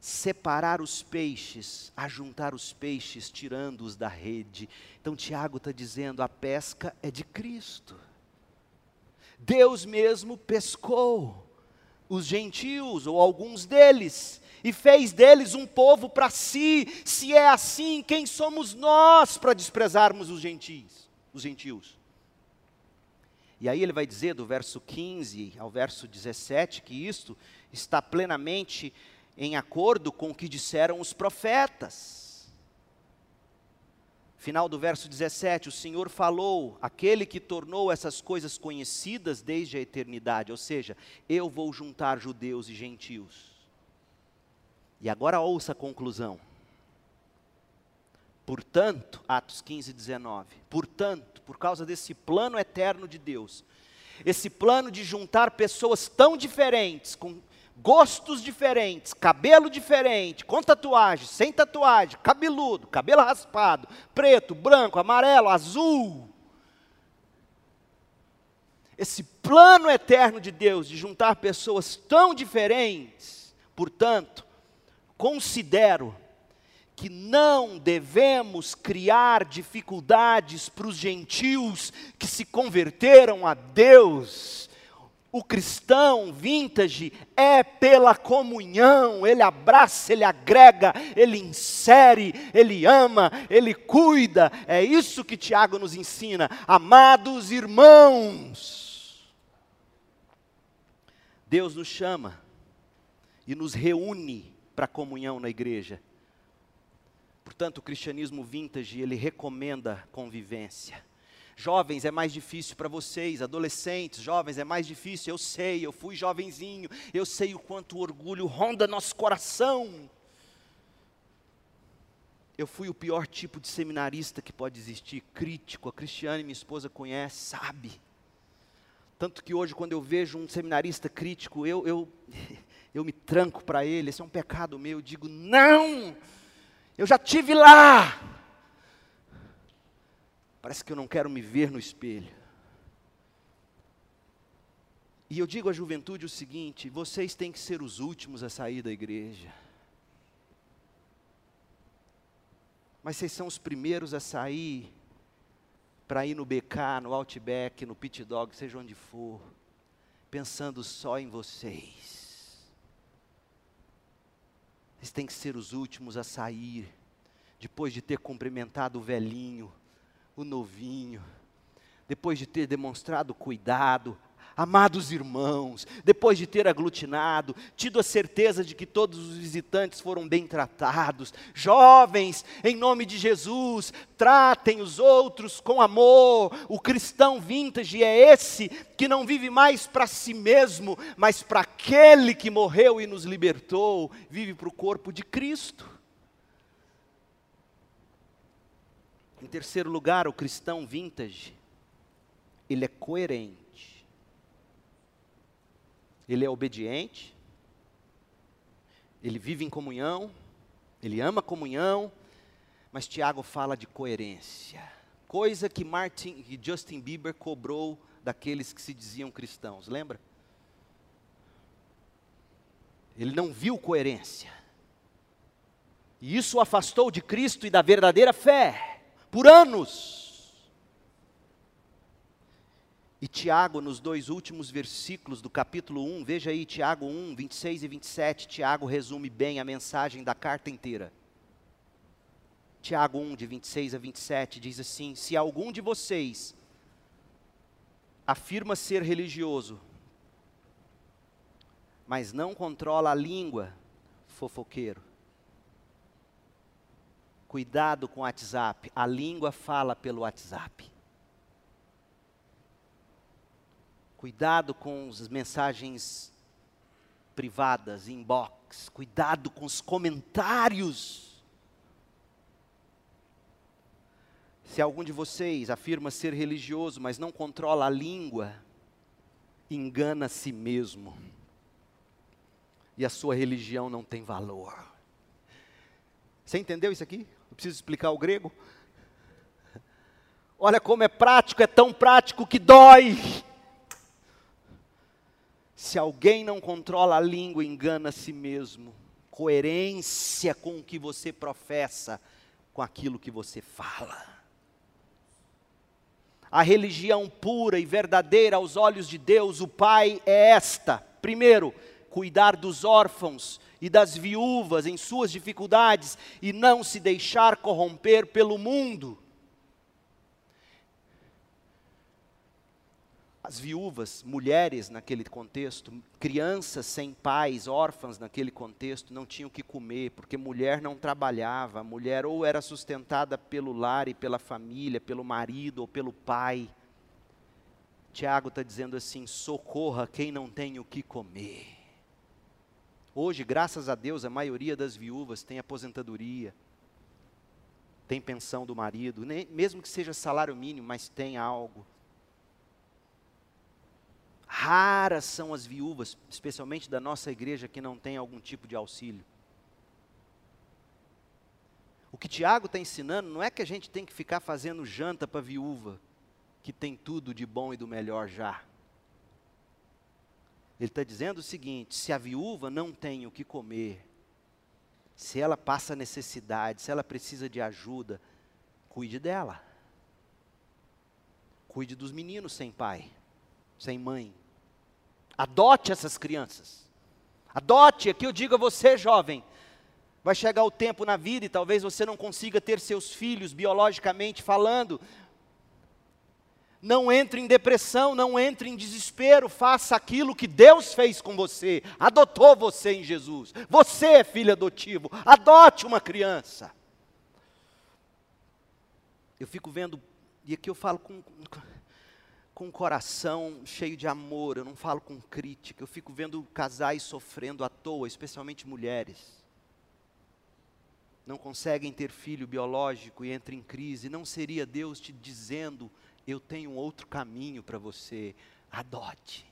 separar os peixes, ajuntar os peixes, tirando-os da rede. Então Tiago está dizendo: a pesca é de Cristo. Deus mesmo pescou os gentios, ou alguns deles, e fez deles um povo para si. Se é assim, quem somos nós para desprezarmos os gentios? Os gentios. E aí ele vai dizer do verso 15 ao verso 17 que isto está plenamente em acordo com o que disseram os profetas. Final do verso 17: O Senhor falou, aquele que tornou essas coisas conhecidas desde a eternidade, ou seja, eu vou juntar judeus e gentios. E agora ouça a conclusão. Portanto, Atos 15, 19. Portanto, por causa desse plano eterno de Deus, esse plano de juntar pessoas tão diferentes, com gostos diferentes, cabelo diferente, com tatuagem, sem tatuagem, cabeludo, cabelo raspado, preto, branco, amarelo, azul. Esse plano eterno de Deus de juntar pessoas tão diferentes, portanto, considero que não devemos criar dificuldades para os gentios que se converteram a Deus o cristão vintage é pela comunhão, ele abraça, ele agrega, ele insere, ele ama, ele cuida. É isso que Tiago nos ensina. Amados irmãos, Deus nos chama e nos reúne para a comunhão na igreja. Portanto, o cristianismo vintage, ele recomenda convivência. Jovens é mais difícil para vocês, adolescentes, jovens é mais difícil, eu sei, eu fui jovenzinho, eu sei o quanto o orgulho ronda nosso coração. Eu fui o pior tipo de seminarista que pode existir, crítico. A Cristiane, minha esposa, conhece, sabe. Tanto que hoje, quando eu vejo um seminarista crítico, eu, eu, eu me tranco para ele. Esse é um pecado meu. Eu digo, não, eu já tive lá. Parece que eu não quero me ver no espelho. E eu digo à juventude o seguinte: vocês têm que ser os últimos a sair da igreja. Mas vocês são os primeiros a sair para ir no BK, no Outback, no Pit Dog, seja onde for, pensando só em vocês. Vocês têm que ser os últimos a sair, depois de ter cumprimentado o velhinho, o novinho, depois de ter demonstrado cuidado, amados irmãos, depois de ter aglutinado, tido a certeza de que todos os visitantes foram bem tratados, jovens, em nome de Jesus, tratem os outros com amor. O cristão vintage é esse que não vive mais para si mesmo, mas para aquele que morreu e nos libertou, vive para o corpo de Cristo. Em terceiro lugar, o cristão vintage, ele é coerente. Ele é obediente, ele vive em comunhão, ele ama comunhão, mas Tiago fala de coerência. Coisa que Martin e Justin Bieber cobrou daqueles que se diziam cristãos, lembra? Ele não viu coerência. E isso o afastou de Cristo e da verdadeira fé por anos. E Tiago, nos dois últimos versículos do capítulo 1, veja aí, Tiago 1, 26 e 27, Tiago resume bem a mensagem da carta inteira. Tiago 1, de 26 a 27, diz assim: Se algum de vocês afirma ser religioso, mas não controla a língua, fofoqueiro, Cuidado com o WhatsApp, a língua fala pelo WhatsApp. Cuidado com as mensagens privadas, inbox. Cuidado com os comentários. Se algum de vocês afirma ser religioso, mas não controla a língua, engana a si mesmo. E a sua religião não tem valor. Você entendeu isso aqui? Eu preciso explicar o grego? Olha como é prático, é tão prático que dói. Se alguém não controla a língua, engana a si mesmo. Coerência com o que você professa, com aquilo que você fala. A religião pura e verdadeira aos olhos de Deus, o Pai, é esta: primeiro, cuidar dos órfãos e das viúvas em suas dificuldades e não se deixar corromper pelo mundo. As viúvas, mulheres naquele contexto, crianças sem pais, órfãs naquele contexto, não tinham que comer, porque mulher não trabalhava, a mulher ou era sustentada pelo lar e pela família, pelo marido ou pelo pai. Tiago está dizendo assim: socorra quem não tem o que comer. Hoje, graças a Deus, a maioria das viúvas tem aposentadoria, tem pensão do marido, nem, mesmo que seja salário mínimo, mas tem algo. Raras são as viúvas, especialmente da nossa igreja, que não tem algum tipo de auxílio. O que Tiago está ensinando não é que a gente tem que ficar fazendo janta para viúva, que tem tudo de bom e do melhor já. Ele está dizendo o seguinte: se a viúva não tem o que comer, se ela passa necessidade, se ela precisa de ajuda, cuide dela. Cuide dos meninos sem pai, sem mãe. Adote essas crianças. Adote, aqui eu digo a você, jovem. Vai chegar o tempo na vida e talvez você não consiga ter seus filhos biologicamente falando. Não entre em depressão, não entre em desespero, faça aquilo que Deus fez com você, adotou você em Jesus. Você é filho adotivo, adote uma criança. Eu fico vendo, e aqui eu falo com, com o coração cheio de amor, eu não falo com crítica, eu fico vendo casais sofrendo à toa, especialmente mulheres. Não conseguem ter filho biológico e entram em crise. Não seria Deus te dizendo: Eu tenho outro caminho para você, adote.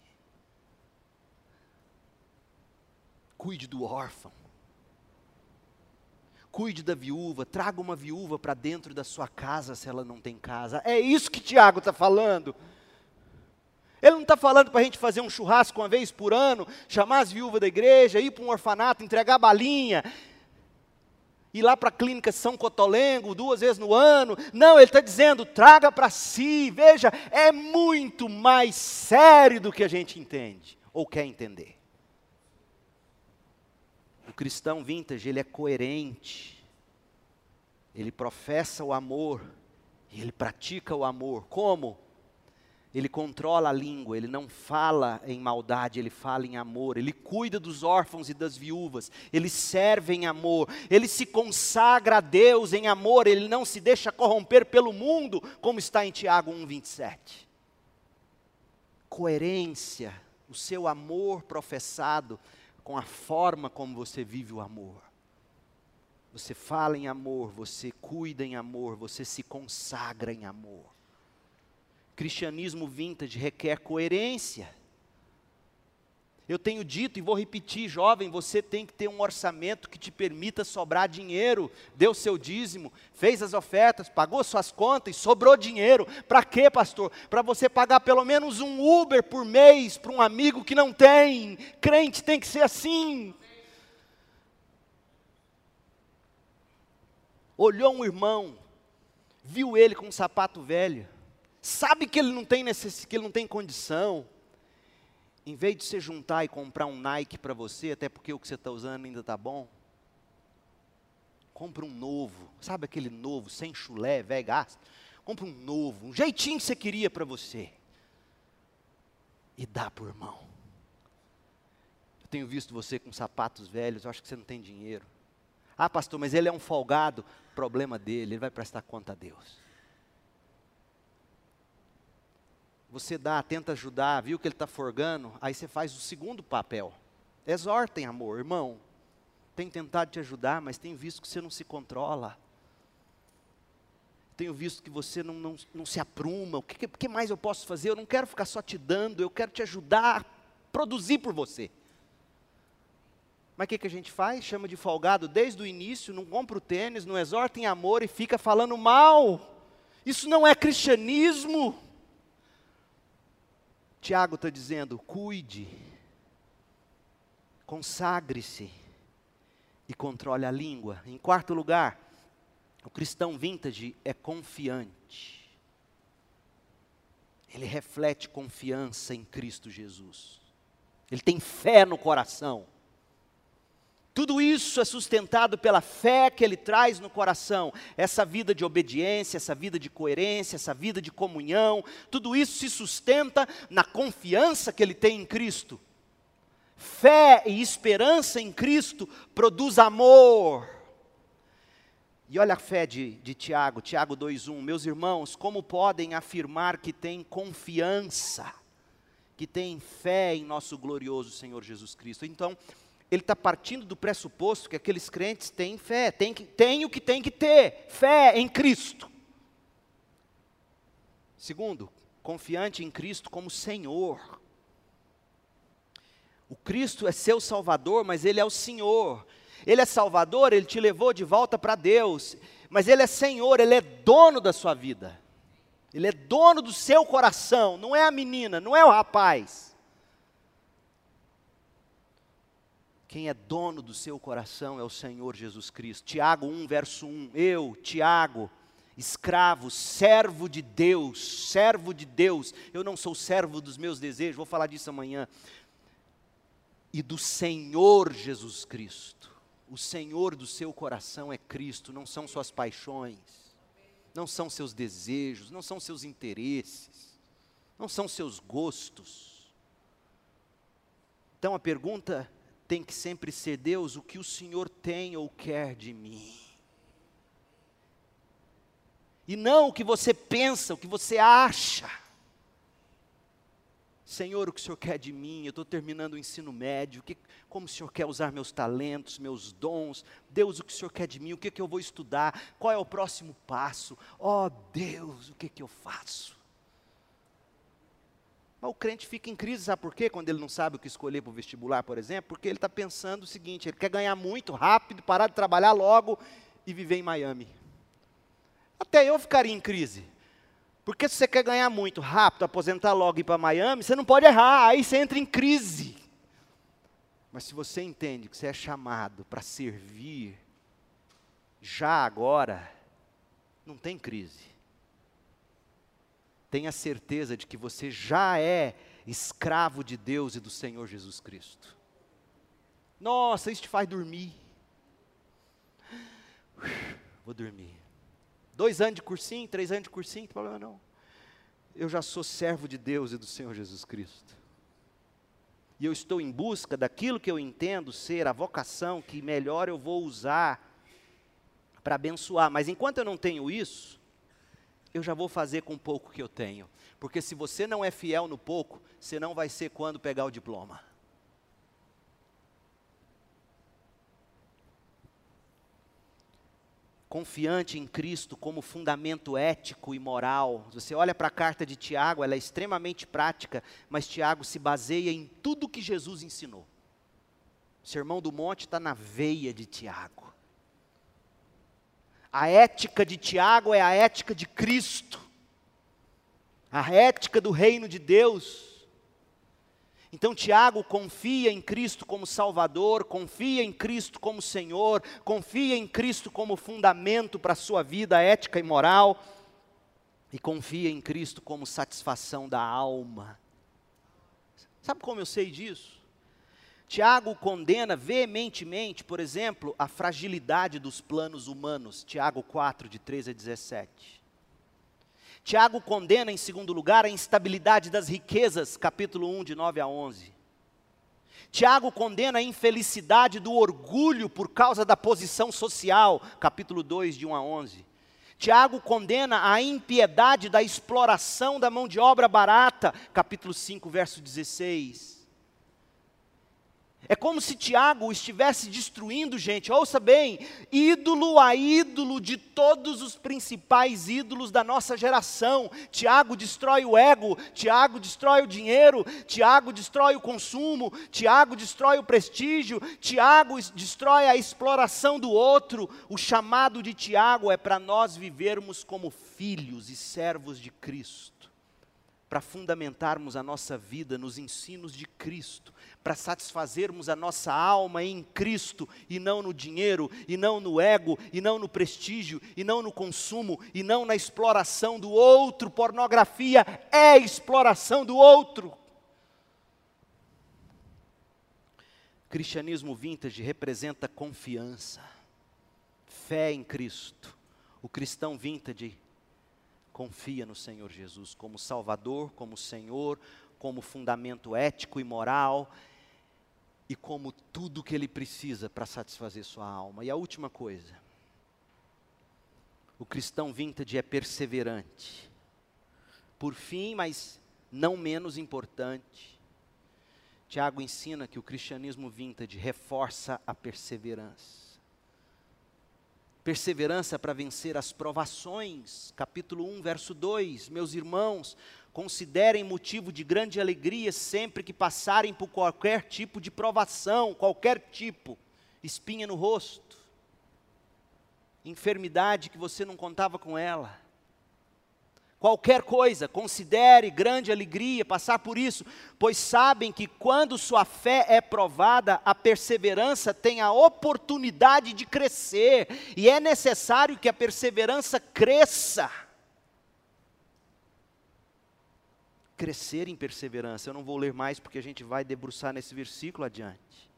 Cuide do órfão. Cuide da viúva, traga uma viúva para dentro da sua casa se ela não tem casa. É isso que Tiago está falando. Ele não está falando para a gente fazer um churrasco uma vez por ano, chamar as viúvas da igreja, ir para um orfanato, entregar balinha, ir lá para a clínica São Cotolengo duas vezes no ano. Não, ele está dizendo, traga para si. Veja, é muito mais sério do que a gente entende ou quer entender. O cristão vintage, ele é coerente. Ele professa o amor e ele pratica o amor. Como? Ele controla a língua, ele não fala em maldade, ele fala em amor, ele cuida dos órfãos e das viúvas, ele serve em amor, ele se consagra a Deus em amor, ele não se deixa corromper pelo mundo, como está em Tiago 1,27. Coerência, o seu amor professado com a forma como você vive o amor. Você fala em amor, você cuida em amor, você se consagra em amor. Cristianismo vintage requer coerência. Eu tenho dito e vou repetir, jovem, você tem que ter um orçamento que te permita sobrar dinheiro. Deu seu dízimo, fez as ofertas, pagou suas contas e sobrou dinheiro. Para quê, pastor? Para você pagar pelo menos um Uber por mês para um amigo que não tem. Crente tem que ser assim. Olhou um irmão, viu ele com um sapato velho sabe que ele não tem necess... que ele não tem condição, em vez de você juntar e comprar um Nike para você, até porque o que você está usando ainda está bom, compra um novo, sabe aquele novo, sem chulé, velho, gasta. Compra um novo, um jeitinho que você queria para você. E dá por irmão. Eu tenho visto você com sapatos velhos, eu acho que você não tem dinheiro. Ah, pastor, mas ele é um folgado. Problema dele, ele vai prestar conta a Deus. Você dá, tenta ajudar, viu que ele está forgando, aí você faz o segundo papel. Exortem, amor, irmão. Tem tentado te ajudar, mas tem visto que você não se controla. tenho visto que você não, não, não se apruma. O que, que mais eu posso fazer? Eu não quero ficar só te dando, eu quero te ajudar a produzir por você. Mas o que, que a gente faz? Chama de folgado desde o início, não compra o tênis, não exorta em amor e fica falando mal. Isso não é cristianismo. Tiago está dizendo: cuide, consagre-se e controle a língua. Em quarto lugar, o cristão vintage é confiante. Ele reflete confiança em Cristo Jesus. Ele tem fé no coração. Tudo isso é sustentado pela fé que ele traz no coração, essa vida de obediência, essa vida de coerência, essa vida de comunhão, tudo isso se sustenta na confiança que ele tem em Cristo. Fé e esperança em Cristo produz amor. E olha a fé de, de Tiago, Tiago 2,1. Meus irmãos, como podem afirmar que têm confiança, que têm fé em nosso glorioso Senhor Jesus Cristo? Então, ele está partindo do pressuposto que aqueles crentes têm fé, têm, têm o que tem que ter, fé em Cristo. Segundo, confiante em Cristo como Senhor. O Cristo é seu Salvador, mas Ele é o Senhor. Ele é Salvador, Ele te levou de volta para Deus, mas Ele é Senhor, Ele é dono da sua vida. Ele é dono do seu coração, não é a menina, não é o rapaz. Quem é dono do seu coração é o Senhor Jesus Cristo. Tiago 1, verso 1. Eu, Tiago, escravo, servo de Deus, servo de Deus. Eu não sou servo dos meus desejos, vou falar disso amanhã. E do Senhor Jesus Cristo o Senhor do seu coração é Cristo, não são suas paixões, não são seus desejos, não são seus interesses, não são seus gostos. Então a pergunta tem que sempre ser: Deus, o que o Senhor tem ou quer de mim? E não o que você pensa, o que você acha. Senhor, o que o Senhor quer de mim? Eu estou terminando o ensino médio. Que, como o Senhor quer usar meus talentos, meus dons? Deus, o que o Senhor quer de mim? O que, que eu vou estudar? Qual é o próximo passo? Oh Deus, o que, que eu faço? Mas o crente fica em crise, sabe por quê? Quando ele não sabe o que escolher para o vestibular, por exemplo, porque ele está pensando o seguinte: ele quer ganhar muito rápido, parar de trabalhar logo e viver em Miami. Até eu ficaria em crise. Porque se você quer ganhar muito rápido, aposentar logo e ir para Miami, você não pode errar, aí você entra em crise. Mas se você entende que você é chamado para servir, já agora, não tem crise. Tenha certeza de que você já é escravo de Deus e do Senhor Jesus Cristo. Nossa, isso te faz dormir. Vou dormir. Dois anos de cursinho, três anos de cursinho, não tem problema não. Eu já sou servo de Deus e do Senhor Jesus Cristo. E eu estou em busca daquilo que eu entendo ser a vocação que melhor eu vou usar para abençoar. Mas enquanto eu não tenho isso, eu já vou fazer com o pouco que eu tenho. Porque se você não é fiel no pouco, você não vai ser quando pegar o diploma. confiante em Cristo como fundamento ético e moral. Você olha para a carta de Tiago, ela é extremamente prática, mas Tiago se baseia em tudo que Jesus ensinou. O Sermão do Monte está na veia de Tiago. A ética de Tiago é a ética de Cristo, a ética do reino de Deus. Então, Tiago confia em Cristo como Salvador, confia em Cristo como Senhor, confia em Cristo como fundamento para a sua vida ética e moral, e confia em Cristo como satisfação da alma. Sabe como eu sei disso? Tiago condena veementemente, por exemplo, a fragilidade dos planos humanos, Tiago 4, de 13 a 17. Tiago condena, em segundo lugar, a instabilidade das riquezas, capítulo 1, de 9 a 11. Tiago condena a infelicidade do orgulho por causa da posição social, capítulo 2, de 1 a 11. Tiago condena a impiedade da exploração da mão de obra barata, capítulo 5, verso 16. É como se Tiago estivesse destruindo, gente, ouça bem, ídolo a ídolo de todos os principais ídolos da nossa geração. Tiago destrói o ego, Tiago destrói o dinheiro, Tiago destrói o consumo, Tiago destrói o prestígio, Tiago destrói a exploração do outro. O chamado de Tiago é para nós vivermos como filhos e servos de Cristo para fundamentarmos a nossa vida nos ensinos de Cristo, para satisfazermos a nossa alma em Cristo e não no dinheiro, e não no ego, e não no prestígio, e não no consumo, e não na exploração do outro. Pornografia é exploração do outro. Cristianismo vintage representa confiança, fé em Cristo. O cristão vintage confia no Senhor Jesus como Salvador, como Senhor, como fundamento ético e moral e como tudo que ele precisa para satisfazer sua alma. E a última coisa, o cristão vintage é perseverante. Por fim, mas não menos importante, Tiago ensina que o cristianismo vintage reforça a perseverança perseverança para vencer as provações. Capítulo 1, verso 2. Meus irmãos, considerem motivo de grande alegria sempre que passarem por qualquer tipo de provação, qualquer tipo, espinha no rosto, enfermidade que você não contava com ela. Qualquer coisa, considere grande alegria passar por isso, pois sabem que quando sua fé é provada, a perseverança tem a oportunidade de crescer, e é necessário que a perseverança cresça. Crescer em perseverança, eu não vou ler mais porque a gente vai debruçar nesse versículo adiante.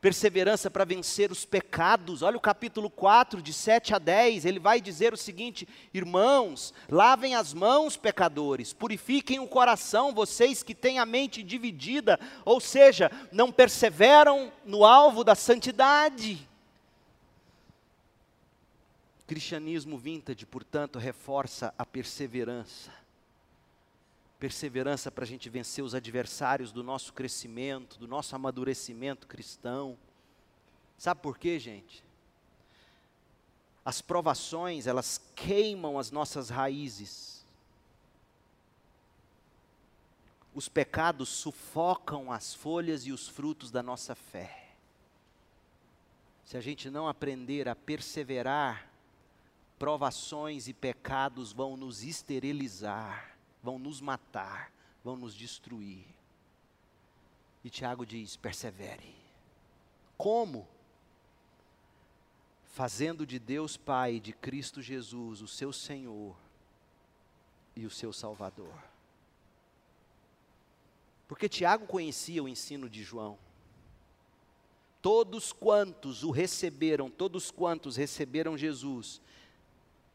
Perseverança para vencer os pecados. Olha o capítulo 4, de 7 a 10, ele vai dizer o seguinte: Irmãos, lavem as mãos, pecadores, purifiquem o coração, vocês que têm a mente dividida, ou seja, não perseveram no alvo da santidade. Cristianismo vintage, portanto, reforça a perseverança perseverança para a gente vencer os adversários do nosso crescimento, do nosso amadurecimento cristão. Sabe por quê, gente? As provações, elas queimam as nossas raízes. Os pecados sufocam as folhas e os frutos da nossa fé. Se a gente não aprender a perseverar, provações e pecados vão nos esterilizar vão nos matar, vão nos destruir. E Tiago diz: persevere. Como? Fazendo de Deus Pai, de Cristo Jesus, o seu Senhor e o seu Salvador. Porque Tiago conhecia o ensino de João. Todos quantos o receberam, todos quantos receberam Jesus,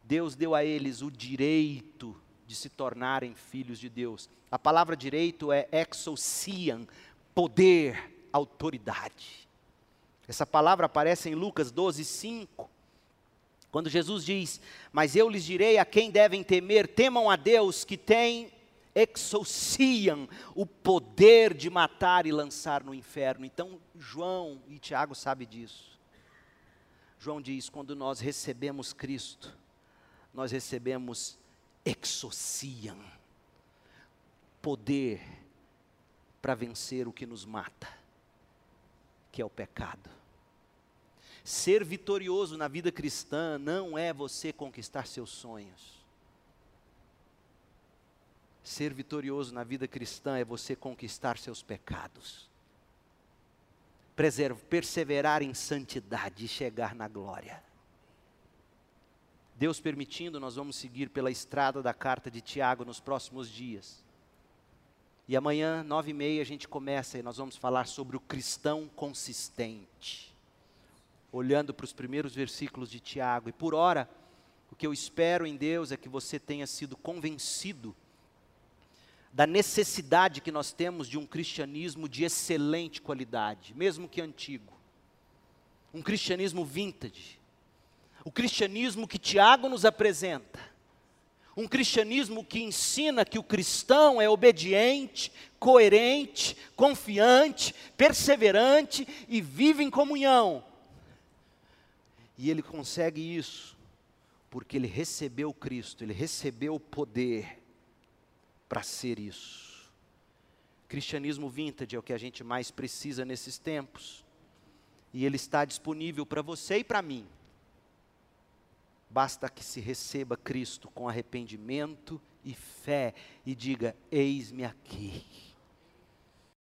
Deus deu a eles o direito de se tornarem filhos de Deus. A palavra direito é exousian, poder, autoridade. Essa palavra aparece em Lucas 12, 5. Quando Jesus diz: Mas eu lhes direi a quem devem temer, temam a Deus que tem exousiam, o poder de matar e lançar no inferno. Então, João e Tiago sabem disso. João diz: quando nós recebemos Cristo, nós recebemos exociam poder para vencer o que nos mata, que é o pecado. Ser vitorioso na vida cristã não é você conquistar seus sonhos. Ser vitorioso na vida cristã é você conquistar seus pecados. perseverar em santidade e chegar na glória. Deus permitindo, nós vamos seguir pela estrada da carta de Tiago nos próximos dias. E amanhã, nove e meia, a gente começa e nós vamos falar sobre o cristão consistente. Olhando para os primeiros versículos de Tiago. E por hora, o que eu espero em Deus é que você tenha sido convencido da necessidade que nós temos de um cristianismo de excelente qualidade, mesmo que antigo. Um cristianismo vintage o cristianismo que Tiago nos apresenta, Um cristianismo que ensina que o cristão é obediente, coerente, confiante, perseverante e vive em comunhão. E ele consegue isso porque ele recebeu Cristo, ele recebeu o poder para ser isso. Cristianismo vintage é o que a gente mais precisa nesses tempos. E ele está disponível para você e para mim. Basta que se receba Cristo com arrependimento e fé e diga: Eis-me aqui.